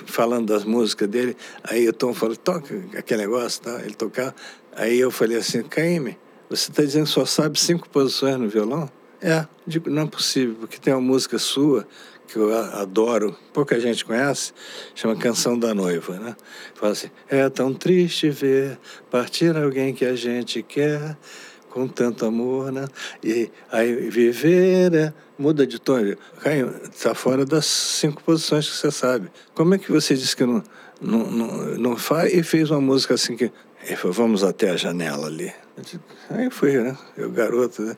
falando das músicas dele, aí o Tom falou, toca aquele negócio, tá? ele tocava. Aí eu falei assim, Caíme, você está dizendo que só sabe cinco posições no violão? É, digo, não é possível, porque tem uma música sua que eu adoro, pouca gente conhece, chama Canção da Noiva, né? Fala assim, é tão triste ver partir alguém que a gente quer com tanto amor, né? E aí viver é muda de tom. Caio, está fora das cinco posições que você sabe. Como é que você disse que não, não, não, não faz e fez uma música assim que. Ele falou, vamos até a janela ali. Aí fui, né? Eu, garoto, né?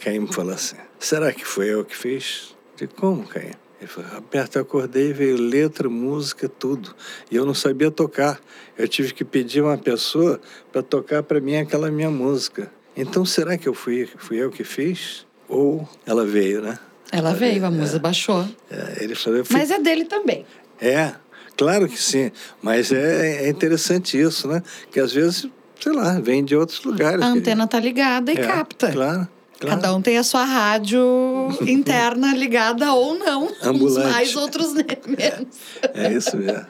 Caim falou assim: será que foi eu que fiz? De como, Caim? Ele falou, Roberto, eu acordei, veio letra, música, tudo. E eu não sabia tocar. Eu tive que pedir uma pessoa para tocar para mim aquela minha música. Então, será que eu fui, fui eu que fiz? Ou ela veio, né? Ela veio, a musa é, baixou. É, ele falou, fui... Mas é dele também. É, claro que sim. Mas é, é interessante isso, né? Que às vezes, sei lá, vem de outros lugares. A antena tá ligada e é, capta. Claro. Claro. Cada um tem a sua rádio interna ligada ou não. Ambulante. Uns mais, outros menos. É isso mesmo.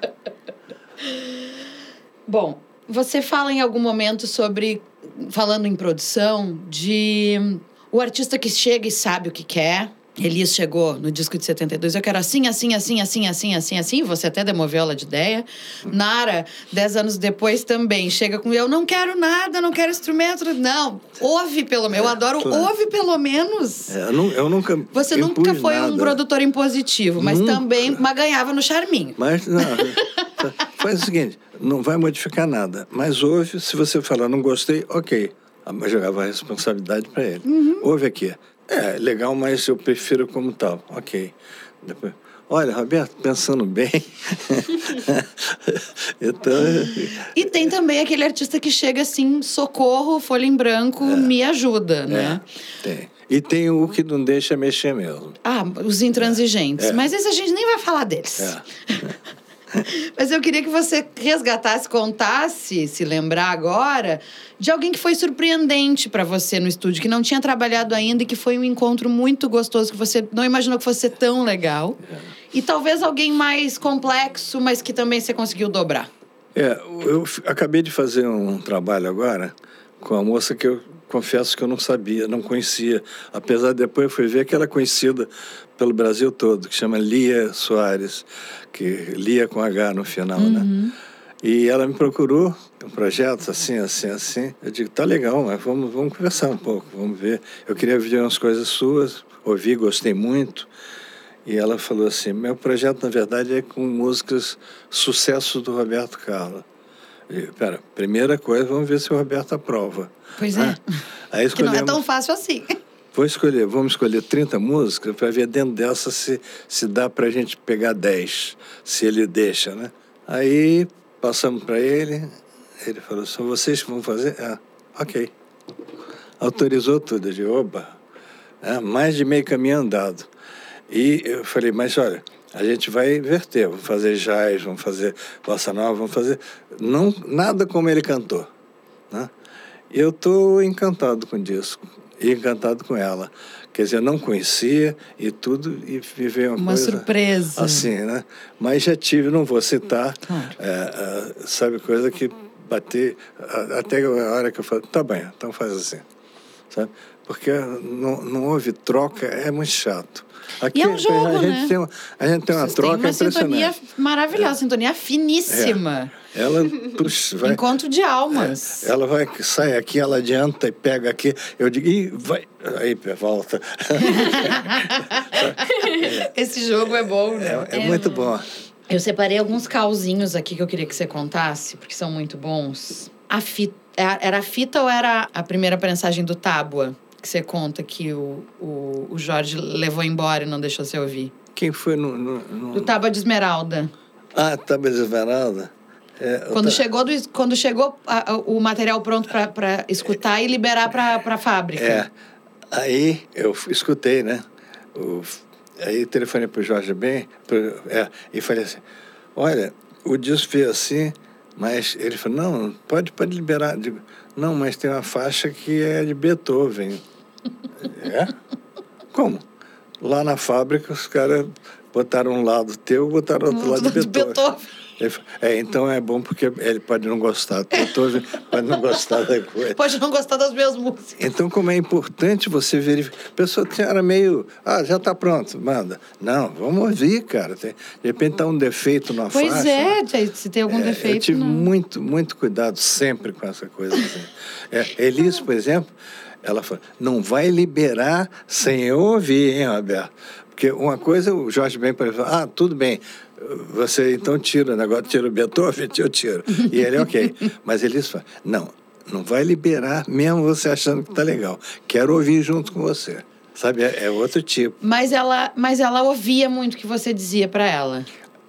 Bom, você fala em algum momento sobre falando em produção, de o artista que chega e sabe o que quer. Elias chegou no disco de 72, eu quero assim, assim, assim, assim, assim, assim, assim. Você até demoveu ela de ideia. Nara, dez anos depois, também chega com eu não quero nada, não quero instrumento. Não, ouve pelo menos. Eu é, adoro, claro. ouve pelo menos. É, eu, não, eu, nunca. Você nunca foi nada. um produtor impositivo, mas nunca. também mas ganhava no charminho. Mas, não. faz o seguinte: não vai modificar nada. Mas ouve, se você falar não gostei, ok. Mas jogava a responsabilidade para ele. Uhum. Ouve aqui. É, legal, mas eu prefiro como tal. Ok. Depois, olha, Roberto, pensando bem. então. E tem também aquele artista que chega assim, socorro, folha em branco, é. me ajuda, né? É, tem. E tem o que não deixa mexer mesmo. Ah, os intransigentes. É. Mas esse a gente nem vai falar deles. É. Mas eu queria que você resgatasse, contasse, se lembrar agora, de alguém que foi surpreendente para você no estúdio, que não tinha trabalhado ainda e que foi um encontro muito gostoso, que você não imaginou que fosse ser tão legal. É. E talvez alguém mais complexo, mas que também você conseguiu dobrar. É, eu acabei de fazer um trabalho agora com a moça que eu confesso que eu não sabia, não conhecia. Apesar de depois eu fui ver que ela é conhecida pelo Brasil todo, que chama Lia Soares, que Lia com H no final, né? uhum. né? E ela me procurou, um projeto assim, assim, assim. Eu digo, tá legal, mas vamos, vamos conversar um pouco, vamos ver. Eu queria ver umas coisas suas, ouvi, gostei muito. E ela falou assim, meu projeto, na verdade, é com músicas sucesso do Roberto Carlos. Pera, primeira coisa, vamos ver se o Roberto aprova. Pois é. Aí escolhemos... Que não é tão fácil assim. vou escolher, vamos escolher 30 músicas para ver dentro dessa se, se dá para a gente pegar 10, se ele deixa, né? Aí passamos para ele, ele falou, são vocês que vão fazer? Ah, ok. Autorizou tudo, digo, oba, é, mais de meio caminho andado. E eu falei, mas olha, a gente vai inverter, vamos fazer jazz, vamos fazer bossa nova, vamos fazer não nada como ele cantou, né? E eu estou encantado com o disco e encantado com ela. Quer dizer, eu não conhecia e tudo, e viver uma, uma coisa surpresa. assim, né? Mas já tive, não vou citar, claro. é, é, sabe, coisa que bater, até a hora que eu falo, tá bem, então faz assim, sabe? Porque não, não houve troca, é muito chato. Aqui, e é um jogo, a, né? gente tem uma, a gente tem uma Vocês troca tem uma impressionante. sintonia maravilhosa, sintonia finíssima. É. Ela puxa, vai, Encontro de almas. É, ela vai, sai aqui, ela adianta e pega aqui. Eu digo, Ih, vai. Aí volta. Esse jogo é bom, né? É, é muito bom. Eu separei alguns cauzinhos aqui que eu queria que você contasse, porque são muito bons. A fita, era a fita ou era a primeira prensagem do Tábua? Que você conta que o, o, o Jorge levou embora e não deixou você ouvir. Quem foi no. no, no... Do Tábua de Esmeralda. Ah, Tábua de Esmeralda. É, quando, chegou do, quando chegou a, a, o material pronto para escutar e liberar para a fábrica. É. Aí eu escutei, né? O, aí telefonei para o Jorge Ben pro, é, e falei assim: olha, o disco fez assim, mas ele falou: não, pode, pode liberar. Não, mas tem uma faixa que é de Beethoven. É? Como? Lá na fábrica, os caras botaram um lado teu, botaram outro lado de Beethoven. Beethoven. É, então é bom porque ele pode não gostar. Beethoven pode não gostar da coisa. Pode não gostar das minhas músicas. Então, como é importante você verificar. A pessoa era meio. Ah, já está pronto, manda. Não, vamos ouvir, cara. De repente está um defeito na pois faixa. Pois é, se tem algum é, defeito. Eu tive não. muito, muito cuidado sempre com essa coisa. Assim. É, Elis, por exemplo, ela falou: não vai liberar sem eu ouvir, hein, Roberto? Porque uma coisa, o Jorge Ben, exemplo, ah, tudo bem, você então tira o negócio, tira o Beethoven, eu tiro. E ele, ok. Mas ele fala, não, não vai liberar mesmo você achando que tá legal. Quero ouvir junto com você. Sabe, é, é outro tipo. Mas ela, mas ela ouvia muito o que você dizia para ela.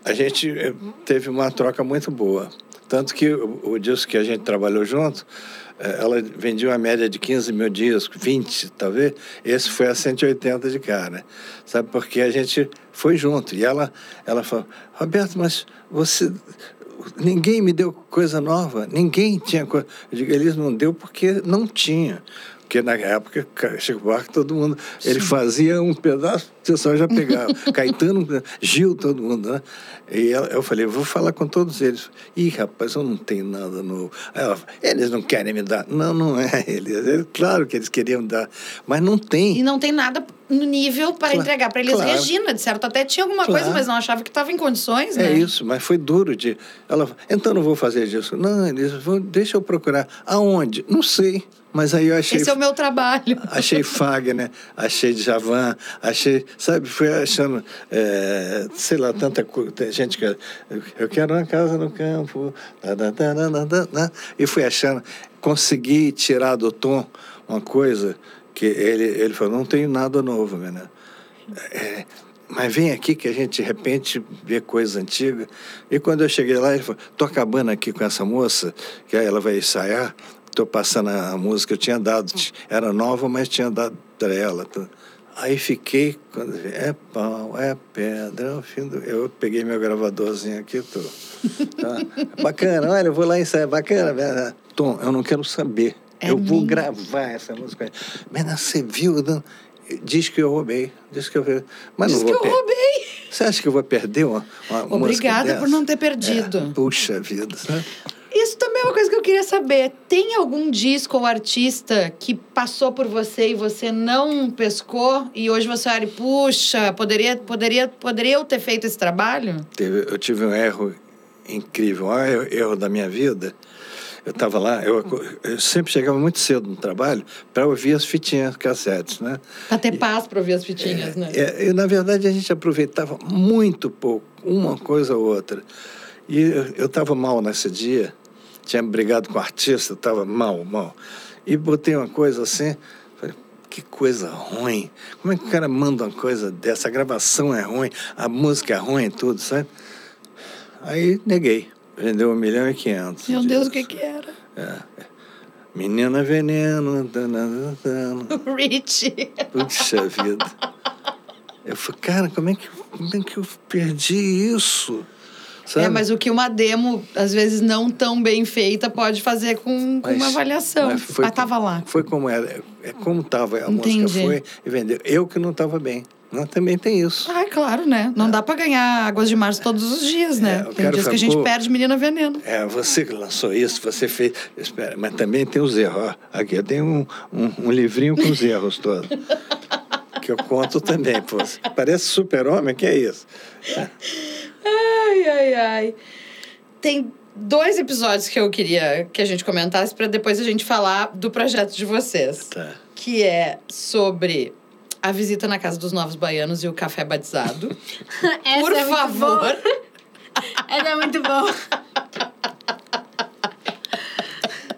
A gente eh, teve uma troca muito boa. Tanto que o, o disco que a gente trabalhou junto, ela vendia uma média de 15 mil discos, 20 talvez. Esse foi a 180 de cara. Sabe, porque a gente foi junto. E ela, ela falou, Roberto, mas você... Ninguém me deu coisa nova, ninguém tinha coisa. Eu digo, eles não deu porque não tinha. Porque na época, Chico Buarque, todo mundo, Sim. ele fazia um pedaço, o pessoal já pegava. Caetano, Gil, todo mundo, né? E eu falei, vou falar com todos eles. Ih, rapaz, eu não tenho nada novo. Aí ela eles não querem me dar. Não, não é eles. É claro que eles queriam dar, mas não tem. E não tem nada no nível para claro, entregar para eles. Claro. Regina, de certo, até tinha alguma claro. coisa, mas não achava que estava em condições, né? É isso, mas foi duro de... Ela então não vou fazer isso. Não, eles vão, deixa eu procurar. Aonde? Não sei. Mas aí eu achei. Esse é o meu trabalho. Achei Fagner, achei Djavan, achei. Sabe, fui achando, é, sei lá, tanta coisa. Gente que. Eu quero uma casa no campo. Da, da, da, e fui achando. Consegui tirar do tom uma coisa que ele, ele falou: não tenho nada novo, né? É, mas vem aqui que a gente de repente vê coisa antiga. E quando eu cheguei lá, ele falou: tô acabando aqui com essa moça, que ela vai ensaiar estou passando a música, eu tinha dado, era nova, mas tinha dado para ela. Aí fiquei, quando é pau, é pedra, é o fim do... Eu peguei meu gravadorzinho aqui, tô. Tá? Bacana, olha, eu vou lá ensaiar, bacana. Né? Tom, eu não quero saber. É eu minha. vou gravar essa música. Mas você viu? Diz que eu roubei. Diz que eu Mas Diz não vou que eu per... roubei. Você acha que eu vou perder uma, uma Obrigada por não ter perdido. É, puxa vida? Isso também é uma coisa que eu queria saber. Tem algum disco ou artista que passou por você e você não pescou e hoje você olha e, puxa, poderia, poderia, poderia eu ter feito esse trabalho? Eu tive um erro incrível, um erro da minha vida. Eu estava lá, eu, eu, sempre chegava muito cedo no trabalho para ouvir as fitinhas cassetes, né? Para ter paz para ouvir as fitinhas, é, né? É, e, na verdade, a gente aproveitava muito pouco, uma coisa ou outra. E eu estava mal nesse dia, tinha brigado com o artista, estava mal, mal. E botei uma coisa assim, falei, que coisa ruim. Como é que o cara manda uma coisa dessa? A gravação é ruim, a música é ruim, tudo, sabe? Aí neguei. Vendeu um milhão e quinhentos. Meu Deus, o que que era? É. Menina veneno. Dana, dana. Rich. Puxa vida. Eu falei, cara, como é que, como é que eu perdi isso? Sabe? É, mas o que uma demo, às vezes não tão bem feita, pode fazer com, com Mas- uma avaliação. mas Mas, foi- tava lá. Foi como era, é como estava, a Entendi. música foi e vendeu. Eu que não estava bem. Também tem isso. Ah, é claro, né? Não dá pra ganhar Águas de Março todos os dias, né? É, Tem dias que a gente ficou- perde Menina Veneno. É, você que lançou isso, você fez. Espera, mas também tem os erros. Ó, aqui eu tenho um, um, um livrinho com os erros todos. que eu conto também. Pô. Parece super-homem, que é isso? Ai, ai, ai. Tem dois episódios que eu queria que a gente comentasse para depois a gente falar do projeto de vocês. Tá. Que é sobre a visita na casa dos novos baianos e o café batizado. Essa Por é favor. Essa é muito boa.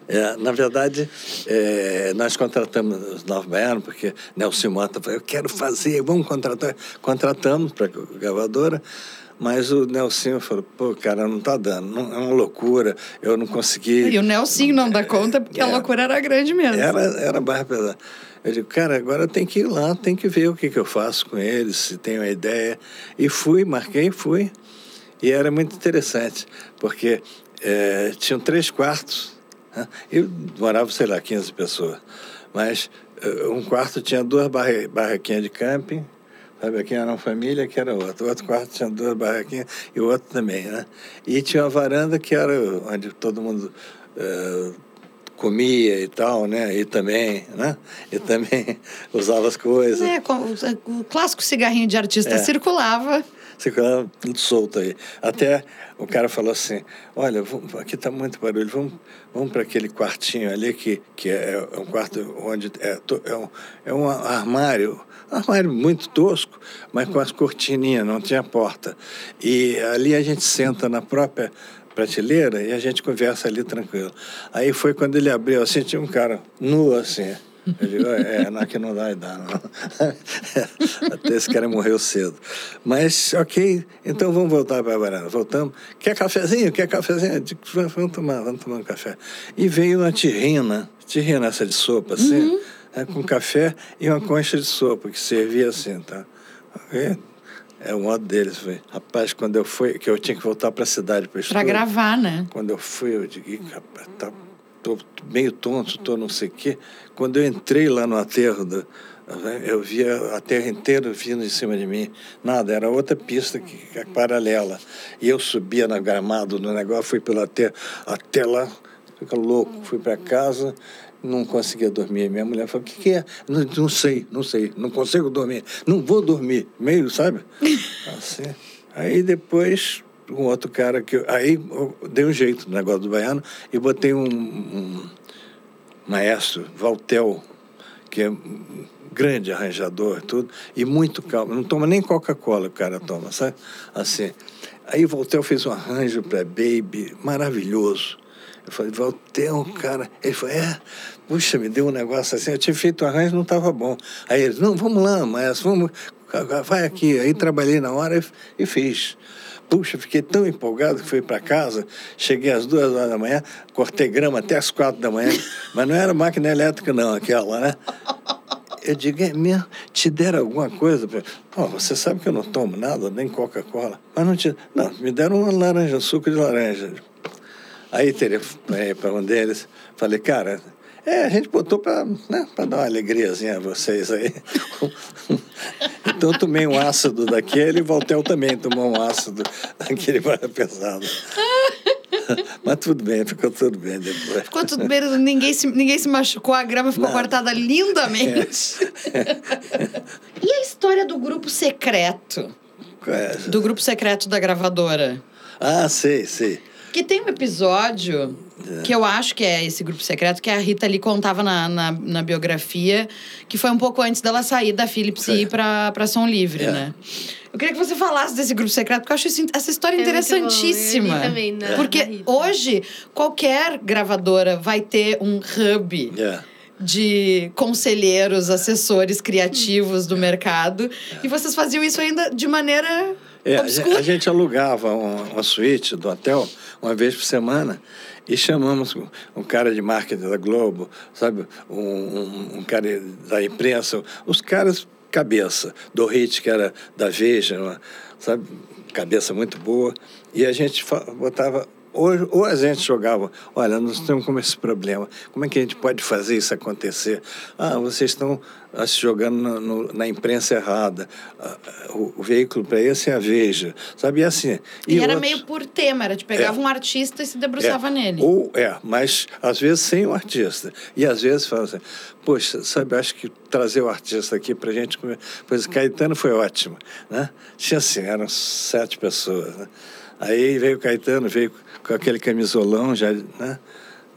É, na verdade, é, nós contratamos os Novos Baianos, porque Nelson Mota falou, eu quero fazer, vamos contratar. Contratamos para a gravadora, mas o Nelson falou, pô, cara, não tá dando, não, é uma loucura, eu não consegui. E o Nelson não dá conta porque a É. loucura era grande mesmo. Era, era barra pesada. Eu digo, cara, agora tem que ir lá, tem que ver o que, que eu faço com eles, se tem uma ideia. E fui, marquei, fui. E era muito interessante, porque eh, tinham três quartos. Né? Eu morava, sei lá, 15 pessoas. Mas eh, um quarto tinha duas barra, barraquinhas de camping, sabe? Aqui era uma família, aqui era outra. O outro quarto tinha duas barraquinhas e o outro também, né? E tinha uma varanda que era onde todo mundo eh, comia e tal, né? E também, né? E também usava as coisas. É, o, clássico cigarrinho de artista É. circulava. Ficava tudo solto aí. Até o cara falou assim: Olha, vamos- aqui está muito barulho, vamos, vamos para aquele quartinho ali, que, que é, é um quarto onde é, é, um, é um armário, um armário muito tosco, mas com as cortininhas, não tinha porta. E ali a gente senta na própria prateleira e a gente conversa ali tranquilo. Aí foi quando ele abriu assim, tinha um cara nu assim. Eu digo, é, não, aqui não vai dar, não. Até esse cara morreu cedo. Mas, ok, então vamos voltar para a varanda. Voltamos. Quer cafezinho? Quer cafezinho? Eu digo, "Vamos- tomar, vamos tomar um café. E veio uma tirrina, tirrina essa de sopa, assim, né, com café e uma concha de sopa, que servia assim, tá? Ok? É o modo deles. Foi. Rapaz, quando eu fui, que eu tinha que voltar para a cidade para estudar. gravar, né? Quando eu fui, eu digo, "Ih, rapaz, tá, tô meio tonto, tô não sei o quê. Quando eu entrei lá no aterro, do, eu via a terra inteira vindo em cima de mim. Nada, era outra pista que, que é paralela. E eu subia no gramado do negócio, fui pelo aterro, até lá, fica louco. Fui para casa, não conseguia dormir. Minha mulher falou, o que, que é? Não, não sei, não sei, não consigo dormir. Não vou dormir. Meio, sabe? Assim. Aí depois um outro cara que. eu- Aí eu dei um jeito no negócio do baiano e botei um, um maestro, Valtel, que é grande arranjador e tudo, e muito calmo. Não toma nem Coca-Cola o cara toma, sabe? Assim. Aí Valtel fez um arranjo para Baby maravilhoso. Eu falei, Valtel, cara. Ele falou, é, puxa, me deu um negócio assim. Eu tinha feito o arranjo, não estava bom. Aí ele, não, vamos lá, maestro, vamos, vai aqui. Aí trabalhei na hora e, e fiz. Puxa, fiquei tão empolgado que fui para casa, cheguei às duas horas da manhã, cortei grama até às quatro da manhã, mas não era máquina elétrica não, aquela, né? Eu digo, é mesmo? Te deram alguma coisa? Pô, você sabe que eu não tomo nada, nem Coca-Cola. Mas não te... Não, me deram uma laranja, suco de laranja. Aí telefonei para um deles, falei, cara, é, a gente botou para né, pra dar uma alegriazinha a vocês aí. então eu tomei um ácido daquele e Voltel também tomou um ácido daquele para pesado. Mas tudo bem, ficou tudo bem depois. Ficou tudo bem, ninguém se, ninguém se machucou, a grama ficou Nada. cortada lindamente. e a história do grupo secreto? É? Do grupo secreto da gravadora? Ah, sei, sei. Que tem um episódio que eu acho que é esse grupo secreto, que a Rita ali contava na, na, na biografia, que foi um pouco antes dela sair da Philips e ir pra, pra Som Livre, É. né? Eu queria que você falasse desse grupo secreto, porque eu acho isso- essa história É muito bom, eu interessantíssima. também na- porque hoje, qualquer gravadora vai ter um hub É. de conselheiros, assessores criativos do mercado. E vocês faziam isso ainda de maneira É, a, obscura. gente, a gente alugava uma, uma suíte do hotel uma vez por semana e chamamos um, cara de marketing da Globo, sabe? Um, um, um cara da imprensa, os caras cabeça, do Hit, que era da Veja, sabe? Cabeça muito boa. E a gente botava ou, ou a gente jogava, olha, nós temos como esse problema, como é que a gente pode fazer isso acontecer? Ah, vocês estão ah, se jogando no- no- na imprensa errada, Ah, ah, o, o veículo para esse é a Veja, sabe? E assim. E, era outros- meio por tema, era de pegava É. um artista e se debruçava é, nele. Ou é, mas às vezes sem o artista. E às vezes fala assim, poxa, sabe, acho que trazer o artista aqui pra gente comer. Pois Caetano foi ótimo, né? Tinha assim, eram sete pessoas, né? Aí veio o Caetano, veio com aquele camisolão, já, né?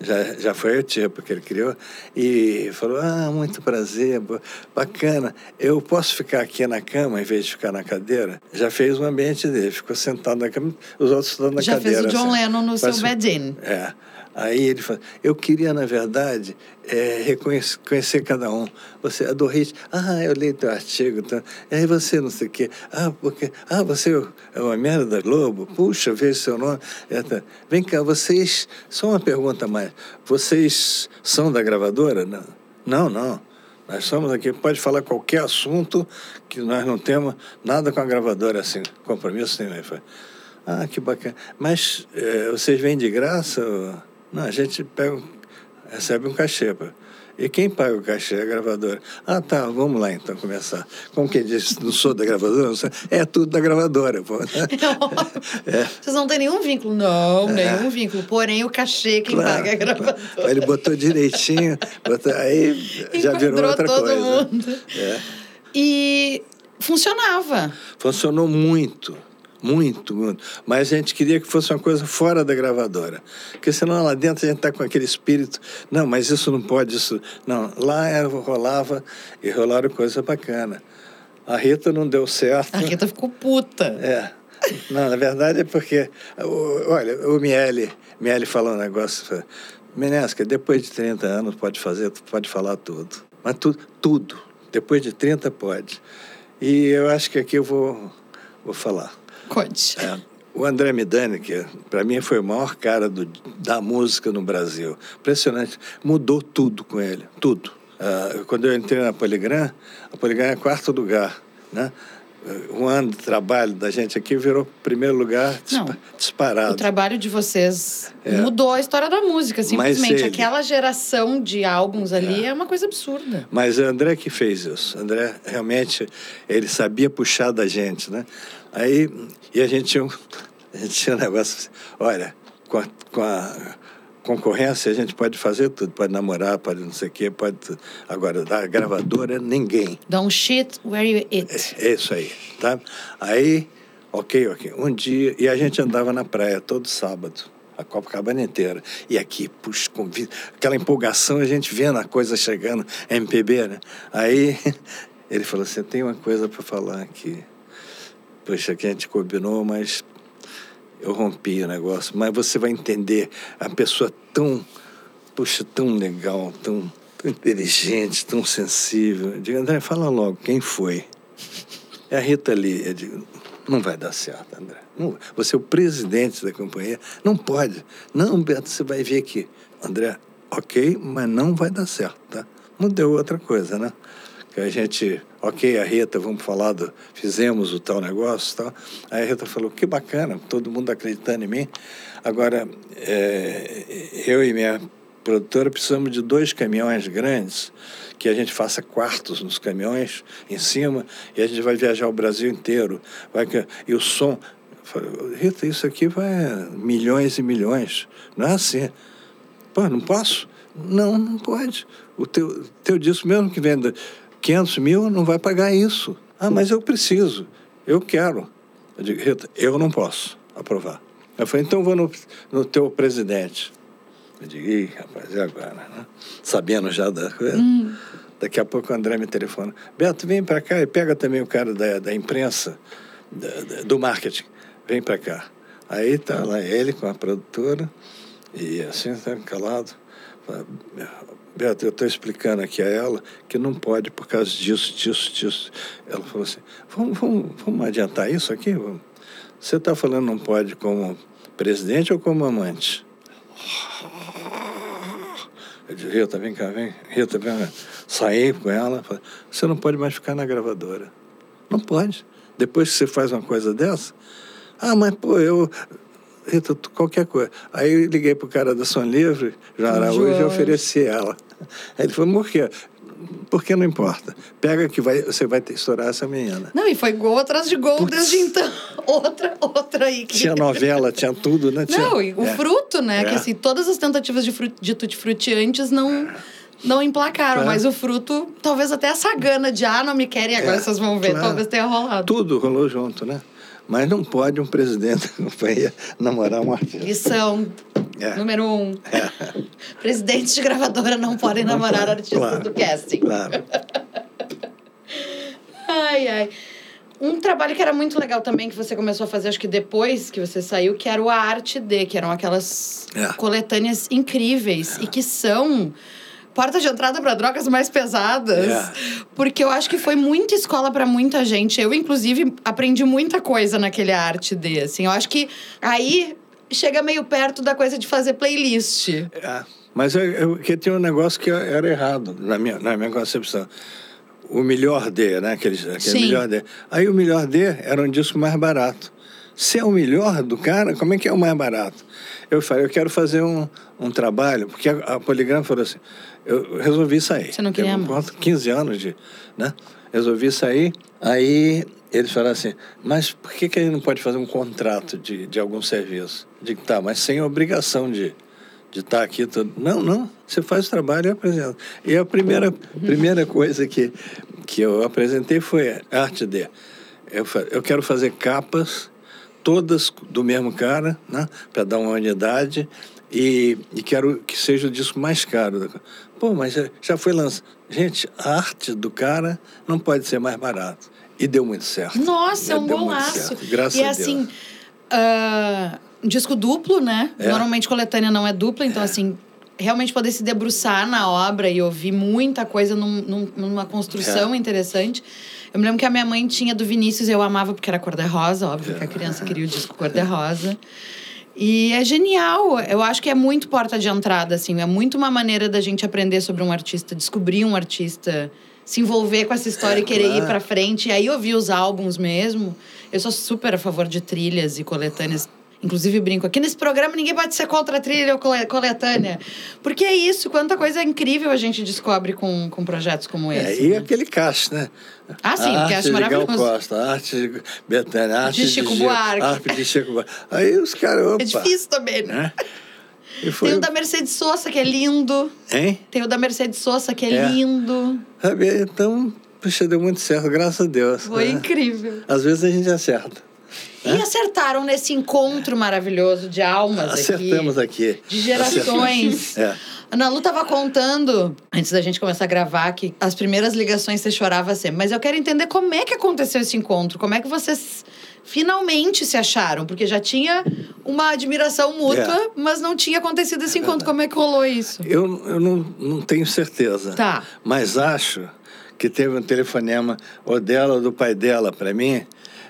Já, já foi o tipo que ele criou. E falou: Ah, muito prazer, bacana. Eu posso ficar aqui na cama em vez de ficar na cadeira? Já fez o ambiente dele, ficou sentado na cama, os outros estão na Já cadeira. fez o John assim. Lennon no seu Parece- bed-in. é. Aí ele falou, eu queria, na verdade, é, reconhecer, conhecer cada um. Você é do Hit. Ah, eu li teu artigo. Tá? E aí você não sei o quê. Ah, porque... Ah, você é uma merda da Globo? Puxa, vejo seu nome. É, tá. Vem cá, vocês... Só uma pergunta mais. Vocês são da gravadora? Não, não. não. Nós somos aqui, pode falar qualquer assunto que nós não temos nada com a gravadora, assim, compromisso nenhum. Ah, que bacana. Mas eh, vocês vêm de graça? Não, a gente pega, recebe um cachê. pô. E quem paga o cachê é a gravadora. Ah, tá, vamos lá então começar. Como quem disse, não sou da gravadora? Sou. É tudo da gravadora, pô. É. Vocês não têm nenhum vínculo? Não, nenhum vínculo. Porém, o cachê quem Claro, paga é a gravadora. Ele botou direitinho, botou- aí já virou outra todo coisa. mundo. É. E funcionava. Funcionou muito, muito, muito. Mas a gente queria que fosse uma coisa fora da gravadora. Porque senão lá dentro a gente está com aquele espírito, não, mas isso não pode, isso. Não, lá era, rolava e rolaram coisa bacana. A Rita não deu certo. A Rita ficou puta. É. Não, na verdade é porque, olha, o Miele, Miele falou um negócio, Menesca, depois de 30 anos pode fazer, pode falar tudo. Mas tu, tudo. Depois de 30 pode. E eu acho que aqui eu vou, vou falar. Conte. É, o André Midani, que para mim foi o maior cara do, da música no Brasil. Impressionante. Mudou tudo com ele, tudo. Ah, quando eu entrei na Poligram, a Poligram é quarto lugar, né? Um ano de trabalho da gente aqui virou primeiro lugar Não. dispa- disparado. O trabalho de vocês É. mudou a história da música, simplesmente. ele- Aquela geração de álbuns ali é. uma coisa absurda. Mas é o André que fez isso. André realmente ele sabia puxar da gente, né? Aí e a gente tinha um, a gente tinha um negócio assim, olha, com a, com a concorrência a gente pode fazer tudo, pode namorar, pode não sei o quê, pode tudo. Agora da gravadora ninguém. Don't shit where you eat. É isso aí, tá? Aí, ok, ok. Um dia e a gente andava na praia todo sábado. A Copacabana inteira. E aqui, puxa, convite, aquela empolgação, a gente vendo a coisa chegando, MPB, né? Aí ele falou assim: tem uma coisa para falar aqui. Poxa, que a gente combinou, mas eu rompi o negócio. Mas você vai entender, a pessoa tão, puxa, tão legal, tão, tão inteligente, tão sensível. Eu digo, André, fala logo, quem foi? É a Rita Lee. Eu digo, não vai dar certo, André. Não, você é o presidente da companhia. Não pode. Não, Beto, você vai ver que. André, ok, mas não vai dar certo, tá? Não deu outra coisa, né? Que a gente, ok, a Rita, vamos falar do. Fizemos o tal negócio tal. Aí a Rita falou, que bacana, todo mundo acreditando em mim. Agora, é, eu e minha produtora precisamos de dois caminhões grandes que a gente faça quartos nos caminhões em cima e a gente vai viajar o Brasil inteiro. Vai que, e o som. Falei, Rita, isso aqui vai milhões e milhões. Não é assim. Pô, não posso? Não, não pode. O teu, teu disco, mesmo que venda 500 mil, não vai pagar isso. Ah, mas eu preciso. Eu quero. Eu digo, Rita, eu não posso aprovar. Eu falei, então vou no, no teu presidente. Eu digo, ih, rapaz, e agora? Né? Sabendo já da coisa. Daqui a pouco o André me telefona. Beto, vem para cá e pega também o cara da, da imprensa, da, da- do marketing. Vem para cá. Aí tá lá ele com a produtora, e assim, tá calado. Beto, eu estou explicando aqui a ela que não pode por causa disso, disso, disso. Ela falou assim: vamos, vamos, vamos adiantar isso aqui? Você está falando não pode como presidente ou como amante? Eu disse: Rita, vem cá, vem. Rita, vem cá. Saí com ela. Falei, você não pode mais ficar na gravadora. Não pode. Depois que você faz uma coisa dessa. Ah, mas pô, eu Rita, qualquer coisa. Aí liguei pro cara da Som Livre, João Araújo, e ofereci ela. Aí ele falou, por quê? Porque não importa. Pega que vai, você vai ter estourar essa menina. Não, e foi gol atrás de gol Puts. desde então. Outra, outra aí. Que... Tinha novela, tinha tudo, né? Tinha... Não, e o é. fruto, né? É. Que assim, todas as tentativas de, frut... de tutti-frutti antes não... Não emplacaram, é. mas o fruto, talvez até essa gana de ah, não me querem, agora é, vocês vão ver, claro. talvez tenha rolado. Tudo rolou junto, né? Mas não pode um presidente da companhia namorar um artista. Lição é. número um. É. Presidentes de gravadora não podem não namorar pode. artistas claro. do casting. Claro. ai, ai. Um trabalho que era muito legal também, que você começou a fazer, acho que depois que você saiu, que era o Arte D, que eram aquelas é. coletâneas incríveis e que são porta de entrada para drogas mais pesadas. Yeah. Porque eu acho que foi muita escola para muita gente. Eu, inclusive, aprendi muita coisa naquele arte de, assim. Eu acho que aí chega meio perto da coisa de fazer playlist. É. Mas eu, eu, que tinha um negócio que era errado na minha, na minha concepção. O melhor D, né? Aquele, aquele melhor D. Aí o melhor D era um disco mais barato. Se é o melhor do cara, como é que é o mais barato? Eu falei, eu quero fazer um, um trabalho, porque a, a Poligrama falou assim, eu resolvi sair. Você não queria mais? 15 anos de, né? Resolvi sair, aí eles falaram assim, mas por que, que a gente não pode fazer um contrato de, de algum serviço? Digo, tá, mas sem obrigação de de estar tá aqui tudo. Não, não. Você faz o trabalho e apresenta. E a primeira, primeira coisa que, que eu apresentei foi arte de. Eu, eu quero fazer capas, todas do mesmo cara, né? Para dar uma unidade. E, e quero que seja o disco mais caro. Pô, mas já foi lançado. Gente, a arte do cara não pode ser mais barato. E deu muito certo. Nossa, é um golaço. Graças e a Deus. E assim, uh, um disco duplo, né? É. Normalmente coletânea não é dupla, então é. assim, realmente poder se debruçar na obra e ouvir muita coisa num, num, numa construção é. interessante. Eu me lembro que a minha mãe tinha do Vinícius, eu amava porque era cor-de-rosa, óbvio que a criança queria o disco cor-de-rosa. E é genial. Eu acho que é muito porta de entrada, assim. É muito uma maneira da gente aprender sobre um artista, descobrir um artista, se envolver com essa história é, e querer claro. ir pra frente. E aí ouvir os álbuns mesmo. Eu sou super a favor de trilhas e coletâneas Inclusive, brinco, aqui nesse programa ninguém pode ser contra a trilha ou coletânea. Porque é isso, quanta coisa incrível a gente descobre com, com projetos como é, esse. É, e né? aquele caixa, né? Ah, sim, o caixa maravilhoso. Gal Costa, arte de Betânia, arte de Chico de Buarque. Arte de Chico Buarque. Aí os caras, opa. É difícil também, né? É? Foi... Tem o da Mercedes Sosa, que é lindo. Hein? Tem o da Mercedes Sosa, que é, é. lindo. Então, puxa, deu muito certo, graças a Deus. Foi né? incrível. Às vezes a gente acerta. E é? acertaram nesse encontro maravilhoso de almas Acertamos aqui. aqui. De gerações. é. Ana Lu estava contando, antes da gente começar a gravar, que as primeiras ligações você chorava sempre. Mas eu quero entender como é que aconteceu esse encontro. Como é que vocês finalmente se acharam? Porque já tinha uma admiração mútua, é. mas não tinha acontecido esse encontro. Como é que rolou isso? Eu, eu não, não tenho certeza. Tá. Mas acho que teve um telefonema ou dela ou do pai dela para mim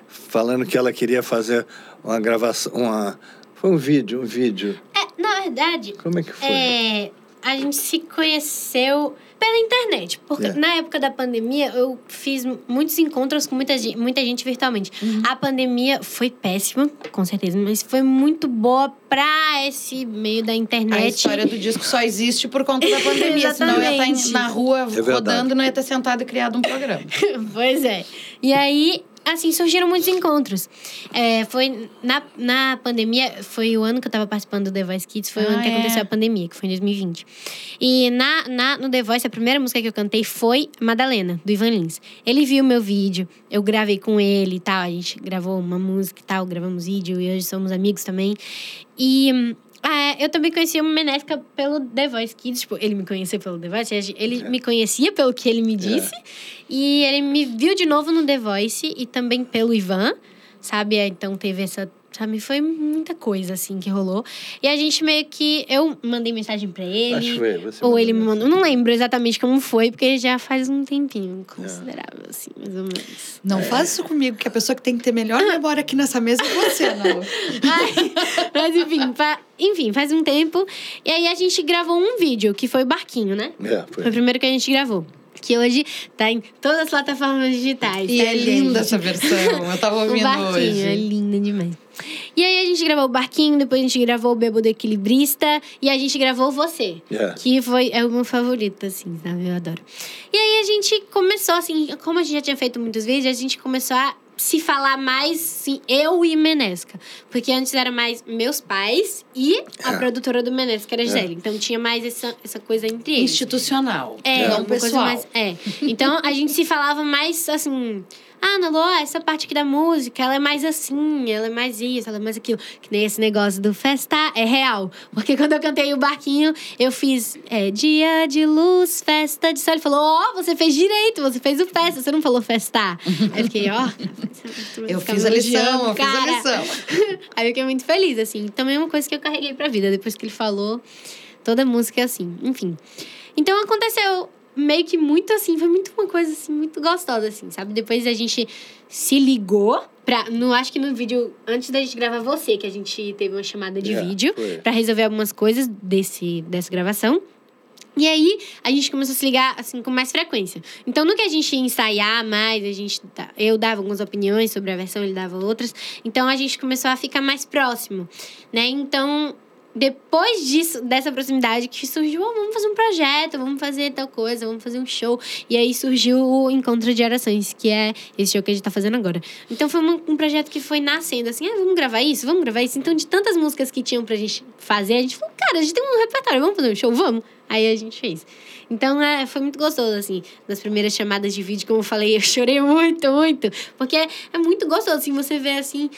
falando que ela queria fazer uma gravação, uma foi um vídeo, um vídeo. É, na verdade. Como é que foi? É, a gente se conheceu pela internet. Porque é. na época da pandemia, eu fiz muitos encontros com muita gente, muita gente virtualmente. Uhum. A pandemia foi péssima, com certeza, mas foi muito boa pra esse meio da internet. A história do disco só existe por conta da pandemia. senão eu ia estar na rua é rodando e não ia ter sentado e criado um programa. pois é. E aí, assim, surgiram muitos encontros. É, foi na, na pandemia, foi o ano que eu tava participando do The Voice Kids, foi ah, o ano que é. aconteceu a pandemia, que foi em 2020. E na, na, no The Voice, a primeira música que eu cantei foi Madalena, do Ivan Lins. Ele viu meu vídeo, eu gravei com ele e tal, a gente gravou uma música e tal, gravamos vídeo e hoje somos amigos também. E ah, é, eu também conhecia uma Benéfica pelo The Voice Kids. Tipo, ele me conhecia pelo The Voice. Ele é. me conhecia pelo que ele me é. disse. É. E ele me viu de novo no The Voice e também pelo Ivan, sabe? Então teve essa, sabe? Foi muita coisa, assim, que rolou. E a gente meio que. Eu mandei mensagem pra ele. Acho que foi, você ou ele me mandou. Não lembro exatamente como foi, porque já faz um tempinho considerável, assim, mais ou menos. Não faz isso comigo, que a pessoa que tem que ter melhor memória aqui nessa mesa é você, não. Ai, Mas enfim, fa- enfim, faz um tempo. E aí a gente gravou um vídeo, que foi o Barquinho, né? É, Foi foi. o primeiro que a gente gravou. Que hoje tá em todas as plataformas digitais. E tá, é gente? linda essa versão, eu tava O ouvindo barquinho, é hoje. linda demais. E aí a gente gravou o barquinho, depois a gente gravou o Bêbado Equilibrista e a gente gravou você. É. Que foi é o meu favorito, assim, sabe? Eu adoro. E aí a gente começou, assim, como a gente já tinha feito muitos vídeos, a gente começou a se falar mais, sim, eu e Menesca. Porque antes era mais meus pais e a É. produtora do Menesca, que era a Gisele. Então tinha mais essa, essa coisa entre eles. Institucional, É, não uma coisa pessoal. mais. É. Então a gente se falava mais assim. Ah, Nalô, essa parte aqui da música, ela é mais assim, ela é mais isso, ela é mais aquilo. Que nem esse negócio do festa é real. Porque quando eu cantei o barquinho, eu fiz é, dia de luz, festa de sol. Ele falou: Ó, você fez direito, você fez o festa, você não falou festar. Aí eu fiquei, ó. Eu fiz a lição, eu fiz a lição. Aí eu fiquei muito feliz, assim. Também é uma coisa que eu carreguei pra vida. Depois que ele falou, toda música é assim. Enfim. Então aconteceu meio que muito assim, foi muito uma coisa assim, muito gostosa, assim, sabe? Depois a gente se ligou pra. No, acho que no vídeo, antes da gente gravar você, que a gente teve uma chamada de É, vídeo pra resolver algumas coisas desse, dessa gravação. E aí, a gente começou a se ligar, assim, com mais frequência. Então, no que a gente ia ensaiar mais, a gente... Eu dava algumas opiniões sobre a versão, ele dava outras. Então, a gente começou a ficar mais próximo, né? Então, depois disso, dessa proximidade, que surgiu, "Oh, vamos fazer um projeto, vamos fazer tal coisa, vamos fazer um show. E aí, surgiu o Encontro de Gerações, que é esse show que a gente tá fazendo agora. Então, foi um, um projeto que foi nascendo, assim, ah, vamos gravar isso, vamos gravar isso. Então, de tantas músicas que tinham pra gente fazer, a gente falou, cara, a gente tem um repertório, vamos fazer um show? Vamos. Aí a gente fez. Então, é, foi muito gostoso, assim, nas primeiras chamadas de vídeo, como eu falei, eu chorei muito, muito. Porque é, é muito gostoso, assim, você ver, assim,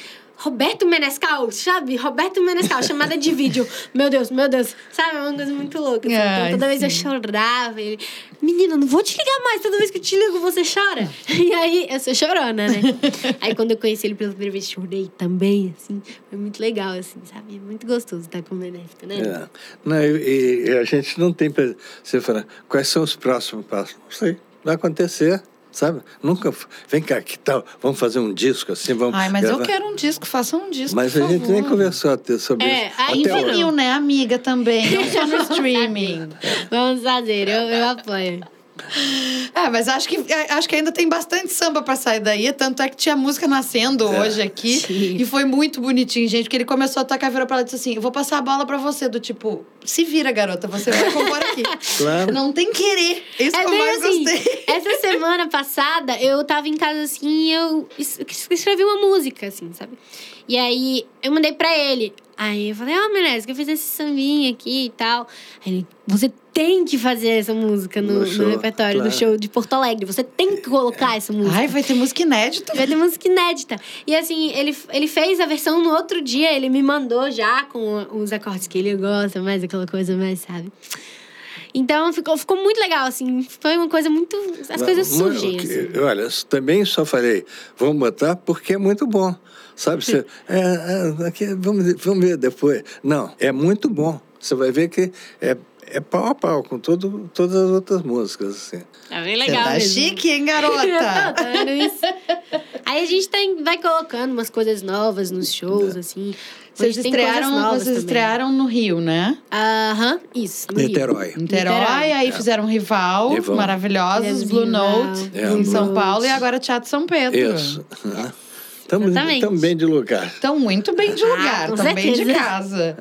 Roberto Menescal, sabe? Roberto Menescal, chamada de vídeo. Meu Deus, meu Deus. Sabe? É uma coisa muito louca. assim. Ai, então, toda vez eu chorava. Ele, Menina, não vou te ligar mais. Toda vez que eu te ligo, você chora. E aí, eu sou chorona, né? aí, quando eu conheci ele pela primeira vez, chorei também, assim. Foi muito legal, assim, sabe? É muito gostoso estar com o Benéfica, né? É. Não, e, e a gente não tem. pra- Você fala, quais são os próximos passos? Não sei. Vai acontecer, sabe? Nunca. Vem cá, que tal? Vamos fazer um disco assim? Vamos Ai, mas eu gravar. quero um disco, faça um disco, Mas por a gente nem conversou até sobre É, isso. aí até vinil, né, amiga, também. Não só no streaming. Vamos fazer, eu, eu apoio. É, mas acho que, é, acho que ainda tem bastante samba pra sair daí. Tanto é que tinha música nascendo É. hoje aqui. Sim. E foi muito bonitinho, gente. Porque ele começou a tocar, virou pra ela e disse assim: Eu vou passar a bola pra você. Do tipo, se vira, garota, você vai compor aqui. Claro. Não tem querer. Isso É que eu bem mais assim, gostei. essa semana passada, eu tava em casa assim e eu es- escrevi uma música, assim, sabe? E aí, eu mandei pra ele. Aí eu falei, ó, oh, Menezes, que eu fiz esse sambinha aqui e tal. Aí ele, você tem que fazer essa música no, No no show, repertório do claro. show de Porto Alegre. Você tem que colocar essa música. Ai, vai ter música inédita. Vai ter música inédita. E assim, ele, ele fez a versão no outro dia, ele me mandou já com os acordes que ele gosta, mais aquela coisa mais, sabe? Então ficou, ficou muito legal, assim. Foi uma coisa muito. As coisas surgem. que- assim. Olha, também só falei, vamos botar porque é muito bom. Sabe? Você, é, é, aqui, vamos, vamos ver depois. Não, é muito bom. Você vai ver que é, é pau a pau com todo, todas as outras músicas. Assim. Tá bem Você legal. tá mesmo. chique, hein, Não, garota? tá vendo isso? Aí a gente tem, vai colocando umas coisas novas nos shows, assim. Vocês tem coisas estrearam, vocês também. estrearam no Rio, né? Aham, isso. no Rio. Niterói. Niterói, Niterói. aí fizeram um rival, Rival. maravilhosos, Blue Note, É, em Blue São Note. Paulo, e agora Teatro São Pedro. Isso. Estamos Exatamente. bem de lugar. Estão muito bem de Ah, lugar, estão bem de casa.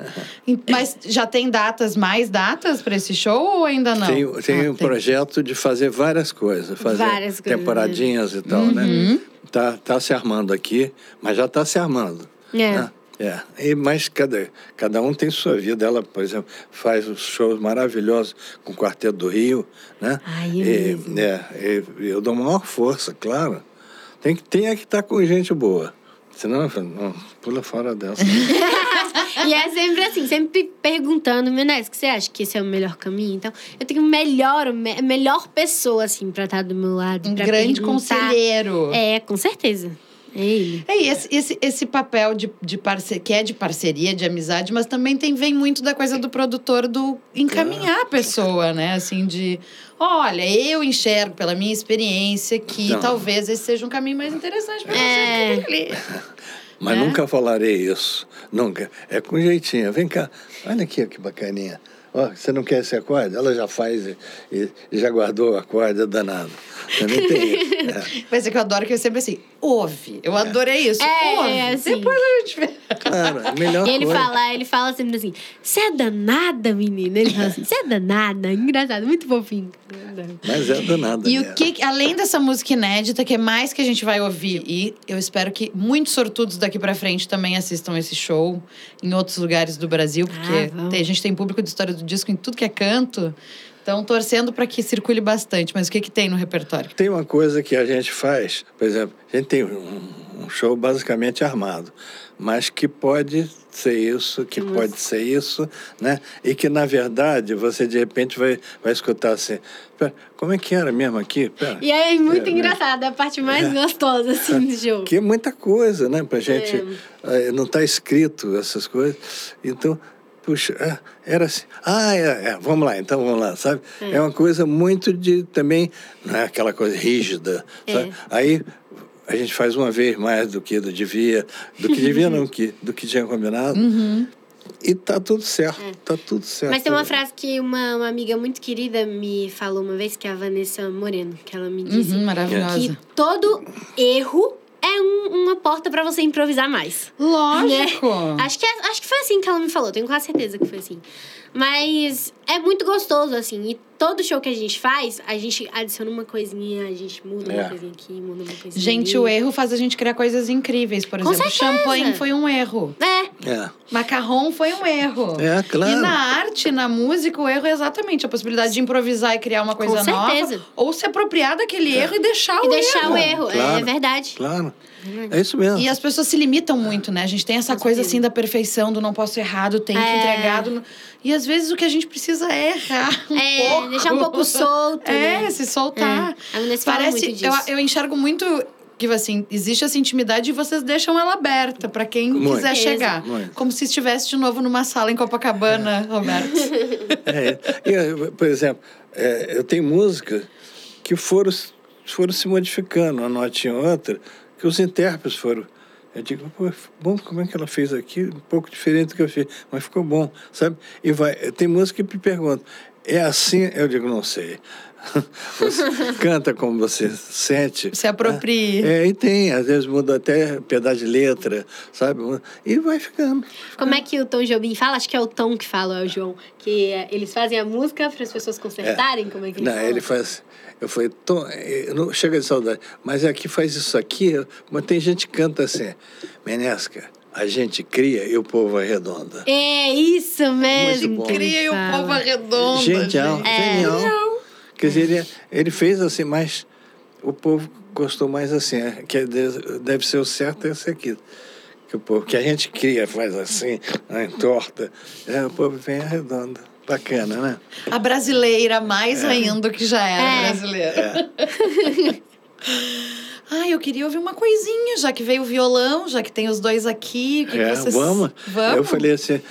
Mas já tem datas, mais datas para esse show ou ainda não? Tem, tem Ah, um projeto de fazer várias coisas, fazer Várias coisas, temporadinhas e tal, Uhum. né? Tá, tá se armando aqui, mas já está se armando. É. né? É, e, mas cada, cada um tem sua vida. Ela, por exemplo, faz os shows maravilhosos com o Quarteto do Rio, né? Ai, é e, é, e eu dou maior força, claro. Tem que, tem é que estar com gente boa. Senão, eu falo, não, pula fora dessa. E é sempre assim, sempre perguntando, Menezes, o que você acha que esse é o melhor caminho? Então, eu tenho melhor, a me- melhor pessoa, assim, pra estar do meu lado. Um grande perguntar. conselheiro. É, com certeza. É ele. É, e esse, esse, esse papel de, de parceria, que é de parceria, de amizade, mas também tem, vem muito da coisa do produtor do encaminhar a pessoa, né? Assim, de olha, eu enxergo pela minha experiência que Não. talvez esse seja um caminho mais interessante para É. você. Mas né? nunca falarei isso. Nunca. É com jeitinho. Vem cá. Olha aqui, que bacaninha. Ó, você não quer esse acorde? Ela já faz e, e- já guardou o acorde, é danado. Também tem isso. É. Mas é que eu adoro que eu sempre assim, ouve. Eu adorei isso. É, ouve. é assim. Depois a gente vê. Claro, melhor E ele coisa. fala, ele fala sempre assim: Você é danada, menina. Ele fala assim: Você é danada. Engraçado, muito fofinho. Mas é danado. E mesmo. o que, além dessa música inédita, que é mais que a gente vai ouvir? E eu espero que muitos sortudos daqui pra frente também assistam esse show em outros lugares do Brasil, porque Ah, tem- a gente tem público de história do disco em tudo que é canto. Então, torcendo para que circule bastante. Mas o que, que tem no repertório? Tem uma coisa que a gente faz, por exemplo, a gente tem um, um show basicamente armado, mas que pode ser isso, que pode ser isso, né? E que, na verdade, você de repente vai, vai escutar assim, "Pera, como é que era mesmo aqui? Pera. E aí, muito É, engraçado, é a parte mais gostosa, assim, do show. Que é muita coisa, né? Pra gente. eh, não está escrito essas coisas. Então, puxa, é, era assim. Ah, é, é, vamos lá, então vamos lá, sabe? É. uma coisa muito de também, não é aquela coisa rígida, sabe? Aí a gente faz uma vez mais do que do devia, do que devia não, que, do que tinha combinado. E tá tudo certo, tá tudo certo. Mas tem uma frase que uma, uma amiga muito querida me falou uma vez, que é a Vanessa Moreno, que ela me disse Uhum, maravilhosa. que todo erro é um- uma porta pra você improvisar mais. Lógico. Acho que, é- acho que foi assim que ela me falou, tenho quase certeza que foi assim. Mas é muito gostoso, assim. E todo show que a gente faz, a gente adiciona uma coisinha, a gente muda É. uma coisinha aqui, muda uma coisinha Gente, ali. o erro faz a gente criar coisas incríveis. Por Com exemplo, certeza. champanhe foi um erro. É, É, Macarrão foi um erro. É, claro. E na arte, na música, o erro é exatamente a possibilidade de improvisar e criar uma coisa Com certeza. nova. Ou se apropriar daquele erro e deixar e o deixar erro. o erro, é claro. verdade. claro. É isso mesmo. E as pessoas se limitam muito, né? A gente tem essa coisa assim da perfeição, do não posso errar, do que É. entregar. do E às vezes o que a gente precisa é errar um É, pouco. deixar um pouco solto, É, né? se soltar. É. A Vanessa fala Parece, muito eu, disso. eu enxergo muito que assim, existe essa intimidade e vocês deixam ela aberta pra quem Muito. quiser chegar. Muito. Como se estivesse de novo numa sala em Copacabana, Roberto. É, eu, por exemplo, é, eu tenho música que foram, foram se modificando, uma notinha ou outra, que os intérpretes foram. Eu digo, pô, bom, como é que ela fez aqui? Um pouco diferente do que eu fiz, mas ficou bom, sabe? E vai, tem música que me perguntam, é assim? Eu digo, não sei. Você canta como você sente. Se aproprie. É, e tem, às vezes muda até pedaço de letra, sabe? E vai ficando. Como é que o Tom Jobim fala? Acho que é o Tom que fala, é o João. Que é, eles fazem a música para as pessoas consertarem? Como é que ele Não, fala? ele faz. Eu falei, Tom, eh, não chega de saudade, mas aqui faz isso aqui. Mas tem gente que canta assim, Menesca, a gente cria e o povo arredonda. É isso mesmo. Cria o fala. povo arredonda. Genial, gente. É. genial. Quer dizer, ele, ele fez assim, mas o povo gostou mais assim, é, que de- deve ser o certo esse aqui. Que, o povo, que a gente cria, faz assim, né, entorta. É, o povo vem arredonda. Bacana, né? A brasileira, mais ainda do que já era É. brasileira. Ai, eu queria ouvir uma coisinha, já que veio o violão, já que tem os dois aqui. O que É, que vocês... vamos. Vamos? Eu falei assim,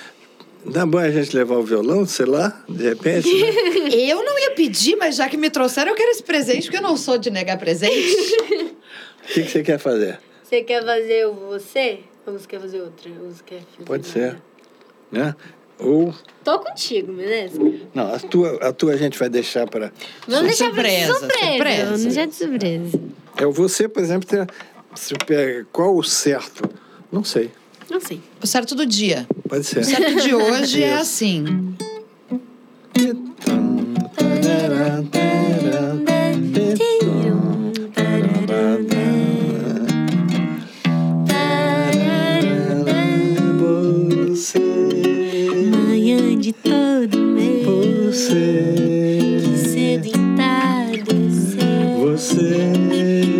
dá bom a gente levar o violão, sei lá, de repente. né? Eu não ia pedir, mas já que me trouxeram, eu quero esse presente, porque eu não sou de negar presente. O que, que você quer fazer? Você quer fazer o você? Ou você quer fazer outra? Ou você quer fazer Pode ser. Né? Ou. Tô contigo, beleza? Não, a tua, a tua a gente vai deixar para. Vamos deixar Surpresa, pra surpresa. surpresa. Vamos deixar de surpresa. É você, por exemplo, tem, se pega qual o certo? Não sei. Não sei. O certo do dia. Pode ser. O certo de hoje é assim. De todo mês, você, cedo entardecer. você.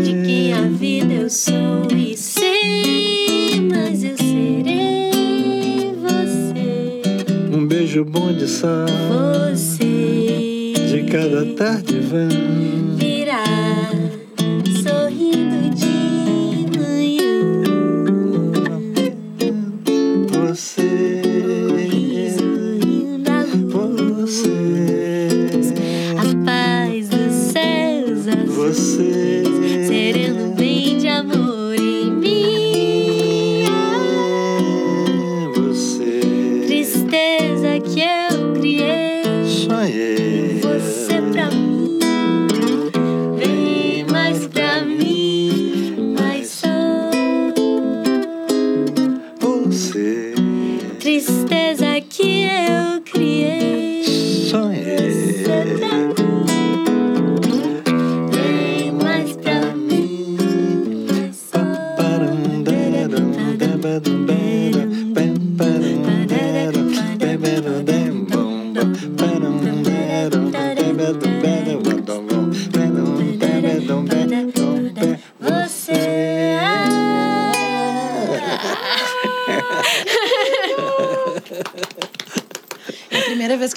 De que a vida eu sou e sei, mas eu serei você. Um beijo bom de sal Você de cada tarde vã.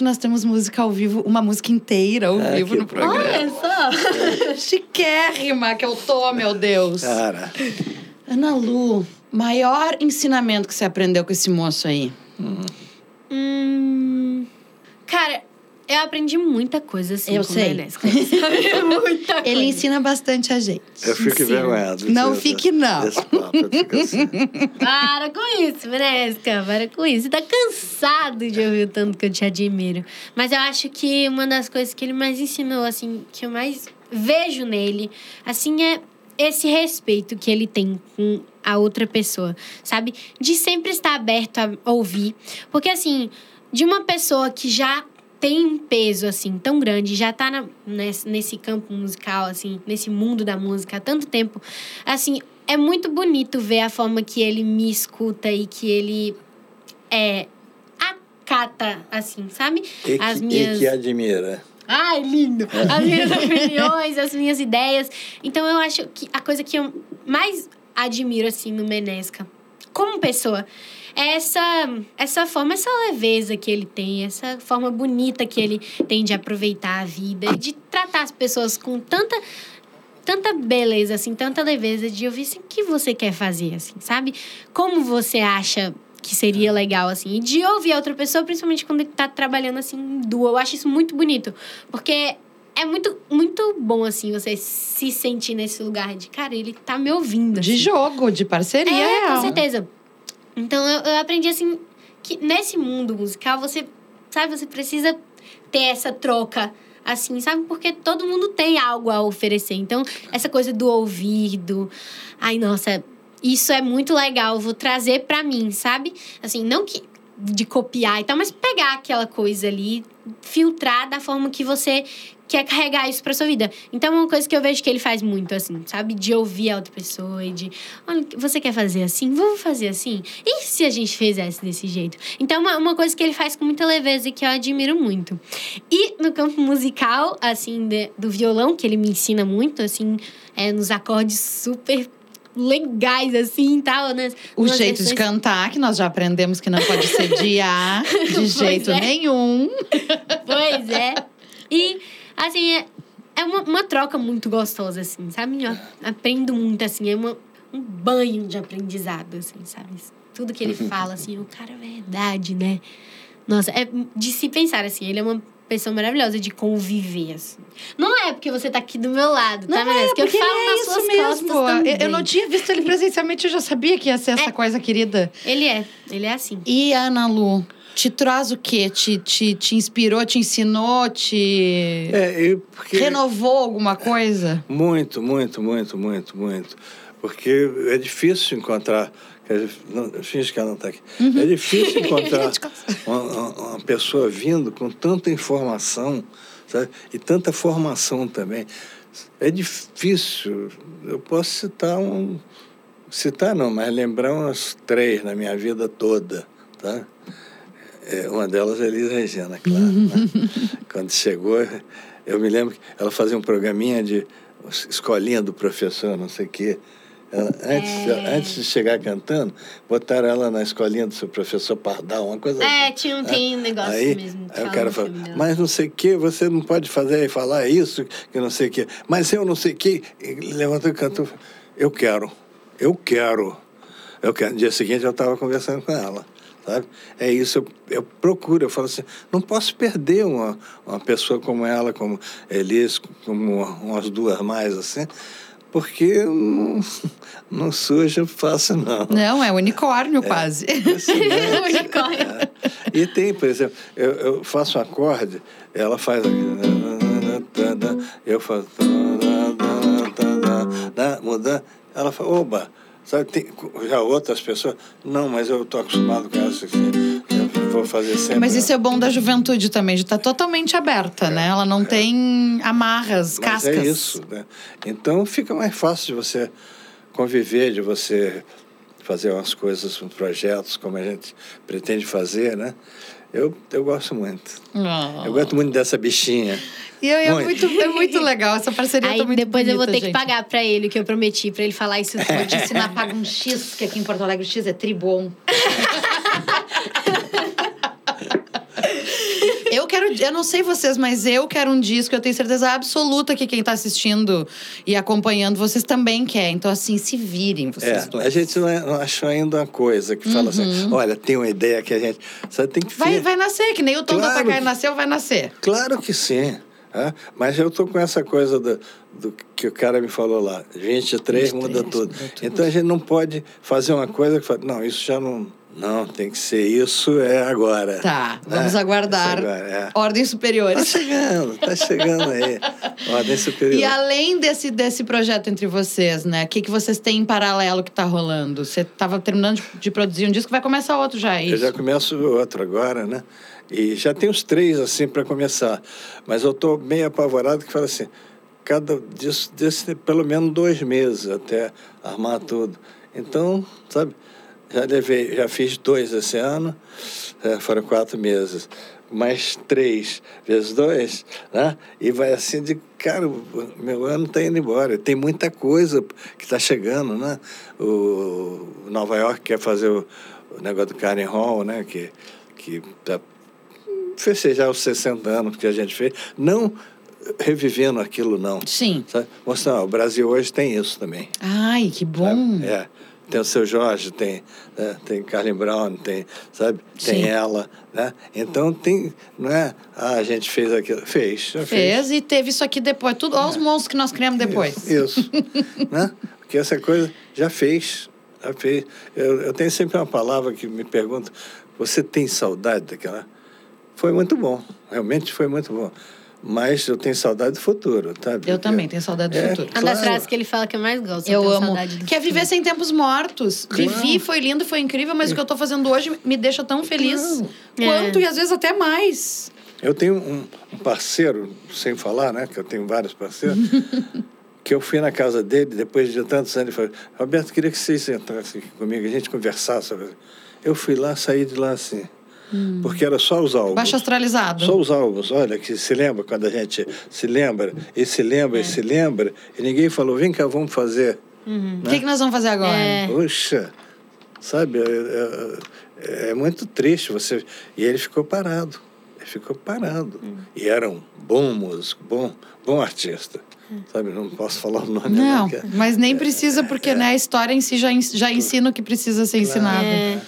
Que nós temos música ao vivo, uma música inteira ao Ah, vivo no programa. Olha só. Chiquérrima que eu tô, meu Deus. Cara, Ana Lu, maior ensinamento que você aprendeu com esse moço aí? Hum, cara, eu aprendi muita coisa assim Eu com sei. o Menesco, sabe? muita coisa. Ele ensina bastante a gente. eu fico envergonhado. Não fique, não. Desse papo, eu fico assim. Para com isso, Menesca. Para com isso. Você tá cansado de ouvir o tanto que eu te admiro. Mas eu acho que uma das coisas que ele mais ensinou, assim, que eu mais vejo nele, assim, é esse respeito que ele tem com a outra pessoa, sabe? De sempre estar aberto a ouvir. Porque, assim, de uma pessoa que já tem um peso, assim, tão grande, já tá na- nesse, nesse campo musical, assim, nesse mundo da música há tanto tempo, assim, é muito bonito ver a forma que ele me escuta e que ele é acata, assim, sabe? E, As que, minhas- e que admira. Ai, lindo! As minhas opiniões, as minhas ideias. Então, eu acho que a coisa que eu mais admiro, assim, no Menesca, como pessoa, é essa, essa forma, essa leveza que ele tem, essa forma bonita que ele tem de aproveitar a vida e de tratar as pessoas com tanta tanta beleza, assim, tanta leveza de ouvir assim, o que você quer fazer, assim, sabe? Como você acha que seria legal, assim, e de ouvir a outra pessoa, principalmente quando tá trabalhando, assim, em duo. Eu acho isso muito bonito, porque é muito, muito bom, assim, você se sentir nesse lugar de, cara, ele tá me ouvindo, De assim. jogo, de parceria. É, com certeza. Então eu, eu aprendi assim que nesse mundo musical você, sabe, você precisa ter essa troca assim, sabe? Porque todo mundo tem algo a oferecer. Então, essa coisa do ouvido, ai nossa, isso é muito legal, vou trazer pra mim, sabe? Assim, não que de copiar e tal, mas pegar aquela coisa ali, filtrar da forma que você quer carregar isso pra sua vida. Então, é uma coisa que eu vejo que ele faz muito, assim, sabe? De ouvir a outra pessoa e de, olha, você quer fazer assim? Vamos fazer assim? E se a gente fizesse desse jeito? Então, uma, uma coisa que ele faz com muita leveza e que eu admiro muito. E no campo musical, assim, de- do violão, que ele me ensina muito, assim, é, nos acordes super legais, assim, tal, né? O Umas jeito de cantar, que nós já aprendemos que não pode sediar de jeito é. nenhum. Pois é. E, assim, é, é uma, uma troca muito gostosa, assim, sabe? Eu aprendo muito, assim, é uma, um banho de aprendizado, assim, sabe? Tudo que ele fala, assim, o cara é verdade, né? Nossa, é de se pensar, assim, ele é uma pessoa maravilhosa de conviver, assim. Não é porque você tá aqui do meu lado, tá, Não é, Vanessa? Que eu porque falo ele é nas isso suas mesmo. costas Eu- também. Eu não tinha visto ele presencialmente, eu já sabia que ia ser essa É. coisa querida. Ele é, ele é assim. E a Ana Lu, te traz o quê? Te, te, te inspirou, te ensinou, te É, porque... renovou alguma coisa? Muito, muito, muito, muito, muito. Porque é difícil encontrar. Quer dizer, Não, finge que ela não está aqui. É difícil encontrar De costas. uma, uma- uma pessoa vindo com tanta informação sabe? e tanta formação também. É difícil. Eu posso citar um. Citar não, mas lembrar umas três na minha vida toda. Tá? É, uma delas é Elis Regina, claro. né? Quando chegou, eu me lembro que ela fazia um programinha de escolinha do professor, não sei o quê. Ela, antes, É. antes de chegar cantando, botaram ela na escolinha do seu professor Pardal, uma coisa É, assim. tinha um, tem um negócio Aí, mesmo. aí o cara dela. mas não sei o que, você não pode fazer e falar isso, que não sei o que. Mas eu não sei o que. Levantou e cantou. Eu quero, eu quero. Eu quero. No dia seguinte eu estava conversando com ela. Sabe? É isso, eu, eu procuro, eu falo assim, não posso perder uma, uma pessoa como ela, como Elis, como umas duas mais, assim, porque não, não surge fácil, não. Não, é unicórnio quase. Impressionante. Unicórnio. É. E tem, por exemplo, eu, eu faço um acorde, ela faz aqui. Eu faço. Mudando. Ela fala, oba, sabe, tem, já outras pessoas. Não, mas eu estou acostumado com essa assim. Eu vou fazer sempre. Mas isso é bom da juventude também, de estar totalmente aberta, né? Ela não tem amarras, Mas cascas. é isso, né? Então fica mais fácil de você conviver, de você fazer umas coisas, uns projetos, como a gente pretende fazer, né? Eu, eu gosto muito. Ah. Eu gosto muito dessa bichinha. E é, é Muito. muito, é muito legal, essa parceria Aí tá muito depois eu vou bonita, ter gente. que pagar pra ele o que eu prometi, pra ele falar isso Vou tudo. te ensinar a pagar um X, que aqui em Porto Alegre o X é tribom. quero. Eu não sei vocês, mas eu quero um disco. Eu tenho certeza absoluta que quem tá assistindo e acompanhando, vocês também querem. Então, assim, se virem, vocês É, dois. a gente não, é- não achou ainda uma coisa que fala assim, olha, tem uma ideia que a gente. Você tem que Uhum. Vai, vai nascer, que nem o Tom da Claro. Takai nasceu, vai nascer. Claro que sim. é. Mas eu tô com essa coisa do, do que o cara me falou lá. 23, muda 23, tudo. muda tudo. Então a gente não pode fazer uma coisa que fala, não, isso já não. Não, tem que ser isso, é agora. Tá, né? vamos aguardar. Isso agora, é. Ordens Tá superiores. chegando, tá chegando aí. Ordem superior. E além desse, desse projeto entre vocês, né? O que, que vocês têm em paralelo que tá rolando? Você tava terminando de, de produzir um disco, vai começar outro já, é Eu isso? já começo outro agora, né? E já tem uns três assim para começar. Mas eu estou meio apavorado que fala assim, cada disso desse pelo menos dois meses até armar tudo. Então, sabe, já levei, já fiz dois esse ano, é, foram quatro meses. Mais três vezes dois, né? E vai assim de, cara, meu ano está indo embora. Tem muita coisa que está chegando, né? O Nova York quer fazer o, o negócio do Karen Hall, né? Que, que tá festejar os 60 anos que a gente fez, não revivendo aquilo, não. Sim. Sabe? Mostrando, ó, o Brasil hoje tem isso também. Ai, que bom. sabe? É. Tem o seu Jorge, tem, né? tem Carlin Brown, tem, sabe? Tem Sim. ela, né? Então tem, não é, ah, a gente fez aquilo. Fez, já fez. Fez e teve isso aqui depois. Tudo, olha os monstros que nós criamos depois. Isso, isso. né? Porque essa coisa já fez, já fez. Eu, eu tenho sempre uma palavra que me pergunta, você tem saudade daquela? Foi muito bom, realmente foi muito bom. Mas eu tenho saudade do futuro, tá? Eu também tenho saudade do É, futuro. Uma das Claro. frases que ele fala que eu mais gosto. Eu tenho amo. saudade do Que é viver futuro. sem tempos mortos. Claro. Vivi, foi lindo, foi incrível, mas o que eu tô fazendo hoje me deixa tão feliz Claro. quanto É. e às vezes até mais. Eu tenho um, um parceiro, sem falar, né? Que eu tenho vários parceiros, que eu fui na casa dele, depois de tantos anos, ele falou, Roberto, queria que vocês entrassem aqui comigo, a gente conversasse. sobre isso." Eu fui lá, saí de lá assim. Porque era só os álbuns. Baixo astralizado. Só os álbuns, olha, que se lembra quando a gente se lembra, e se lembra, É. e se lembra, e ninguém falou, vem cá, vamos fazer. O que, que nós vamos fazer agora? É. Puxa, sabe, é, é- é muito triste você. E ele ficou parado. Ele ficou parado. E era um bom músico, bom, bom artista. Sabe, não posso falar o nome. Não, que é- mas nem precisa, porque né, a história em si já, já ensina o que precisa ser ensinado. É.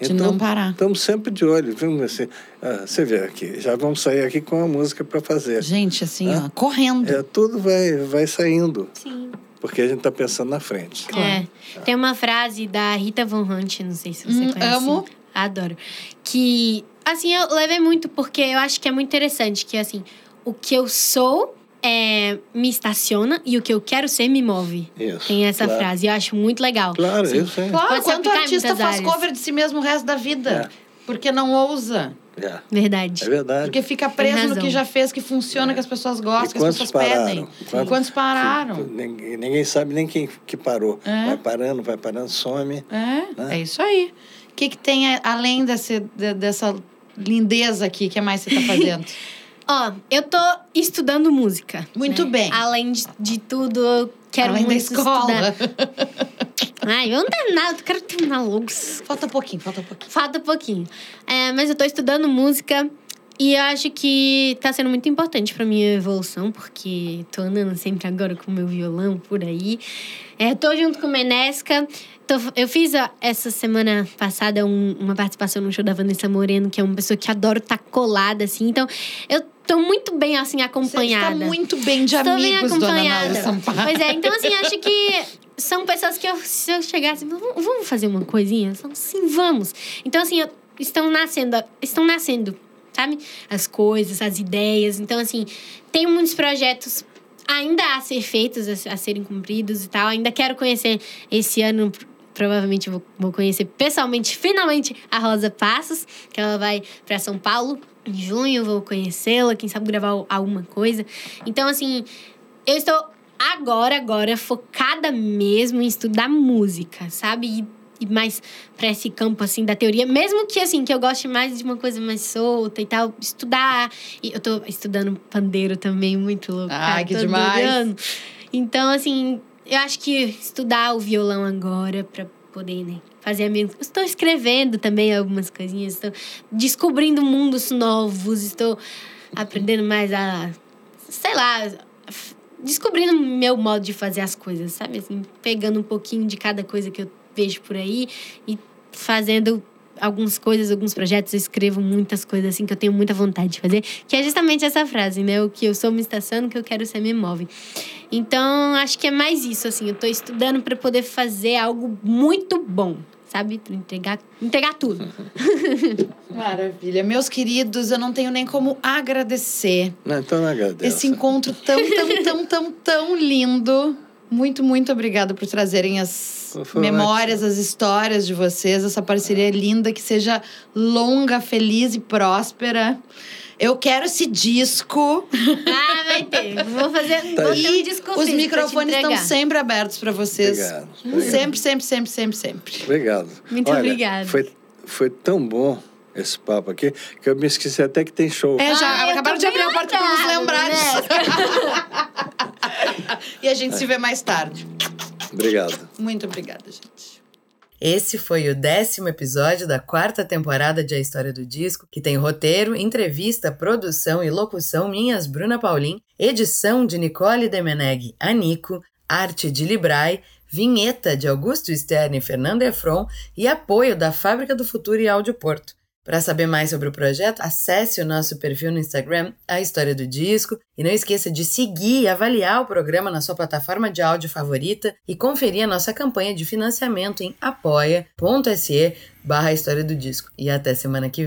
De não parar. Estamos sempre de olho. Vamos assim, ah, você vê aqui, já vamos sair aqui com a música para fazer. Gente, assim, Hã? ó, correndo. É, tudo vai, vai saindo, Sim. porque a gente está pensando na frente. É. Tem uma frase da Rita Von Hunt, não sei se você Hum, conhece. amo. Adoro. Que, assim, eu levei muito porque eu acho que é muito interessante. Que, assim, o que eu sou é, me estaciona e o que eu quero ser me move. Isso, Tem essa claro. frase. Eu acho muito legal. Claro, Assim, isso é. Claro, Pode quanto artista faz áreas. cover de si mesmo o resto da vida? É. Porque não ousa. É, Verdade. é verdade. Porque fica preso no que já fez, que funciona, que as pessoas gostam, que as pessoas pararam? pedem. Quantos- E quantos pararam? Ninguém, ninguém sabe nem quem que parou. É. Vai parando, vai parando, some. É, Né? é isso aí. O que, que tem a- além desse, de- dessa lindeza aqui? O que mais você tá fazendo? Ó, eu tô estudando música. Muito né? bem. Além de, de tudo, eu quero além da muito escola. estudar. Ai, eu não terminar, eu quero terminar logo. falta pouquinho, falta pouquinho. Falta pouquinho. É, mas eu tô estudando música e eu acho que tá sendo muito importante pra minha evolução, porque tô andando sempre agora com meu violão por aí. É, tô junto com o Menesca. Tô- eu fiz ó, essa semana passada um- uma participação no show da Vanessa Moreno, que é uma pessoa que adoro estar colada, assim. Então, eu tô muito bem, assim, Você acompanhada. está muito bem de Estou bem amigos, dona acompanhada. Nalu Sampaio. Pois é, então assim, acho que são pessoas que eu, se eu chegasse, "Vamos- fazer uma coisinha? São, Sim, vamos. Então assim, eu- estão nascendo, estão nascendo, sabe? As coisas, as ideias. Então assim, tem muitos projetos ainda a ser feitos, a, a serem cumpridos e tal. Ainda quero conhecer esse ano provavelmente vou, vou conhecer pessoalmente, finalmente, a Rosa Passos, que ela vai para São Paulo em junho, vou conhecê-la, quem sabe gravar alguma coisa. Então, assim, eu estou agora, agora, focada mesmo em estudar música, sabe? E, e mais para esse campo, assim, da teoria. Mesmo que, assim, que eu goste mais de uma coisa mais solta e tal, estudar. E eu tô estudando pandeiro também, muito louco. Cara, que demais. adorando. Então, assim, eu acho que estudar o violão agora para poder, né? Fazer amigos. Estou escrevendo também algumas coisinhas, estou descobrindo mundos novos, estou aprendendo mais a. sei lá. Descobrindo meu modo de fazer as coisas, sabe? Assim, pegando um pouquinho de cada coisa que eu vejo por aí e fazendo algumas coisas, alguns projetos, eu escrevo muitas coisas assim que eu tenho muita vontade de fazer, que é justamente essa frase, né? O que eu sou uma estação, o que eu quero ser me move. Então, acho que é mais isso, assim, eu tô estudando para poder fazer algo muito bom, sabe? Entregar, entregar tudo. Maravilha. Meus queridos, eu não tenho nem como agradecer. Não, então não agradeço. Esse encontro tão, tão, tão, tão, tão lindo. Muito, muito obrigada por trazerem as memórias, as histórias de vocês, essa parceria linda, que seja longa, feliz e próspera. Eu quero esse disco. Ah, vai ter. Vou fazer. Tá vou ter um disco Os microfones estão sempre abertos para vocês. Obrigado, obrigado. Sempre, sempre, sempre, sempre, sempre. Obrigado. Muito Olha, obrigada. Foi, foi tão bom esse papo aqui que eu me esqueci até que tem show. É, já Ah, acabaram de abrir a porta para nos lembrar né? e a gente se vê mais tarde. Obrigado. Muito obrigada, gente. Esse foi o décimo episódio da quarta temporada de A História do Disco, que tem roteiro, entrevista, produção e locução minhas Bruna Paulin, edição de Nicole Demeneg Anico, arte de Librai, vinheta de Augusto Stern e Fernando Efron e apoio da Fábrica do Futuro e Áudio Porto. Para saber mais sobre o projeto, acesse o nosso perfil no Instagram, A História do Disco, e não esqueça de seguir e avaliar o programa na sua plataforma de áudio favorita e conferir a nossa campanha de financiamento em apoia.se barra História do Disco. E até semana que vem.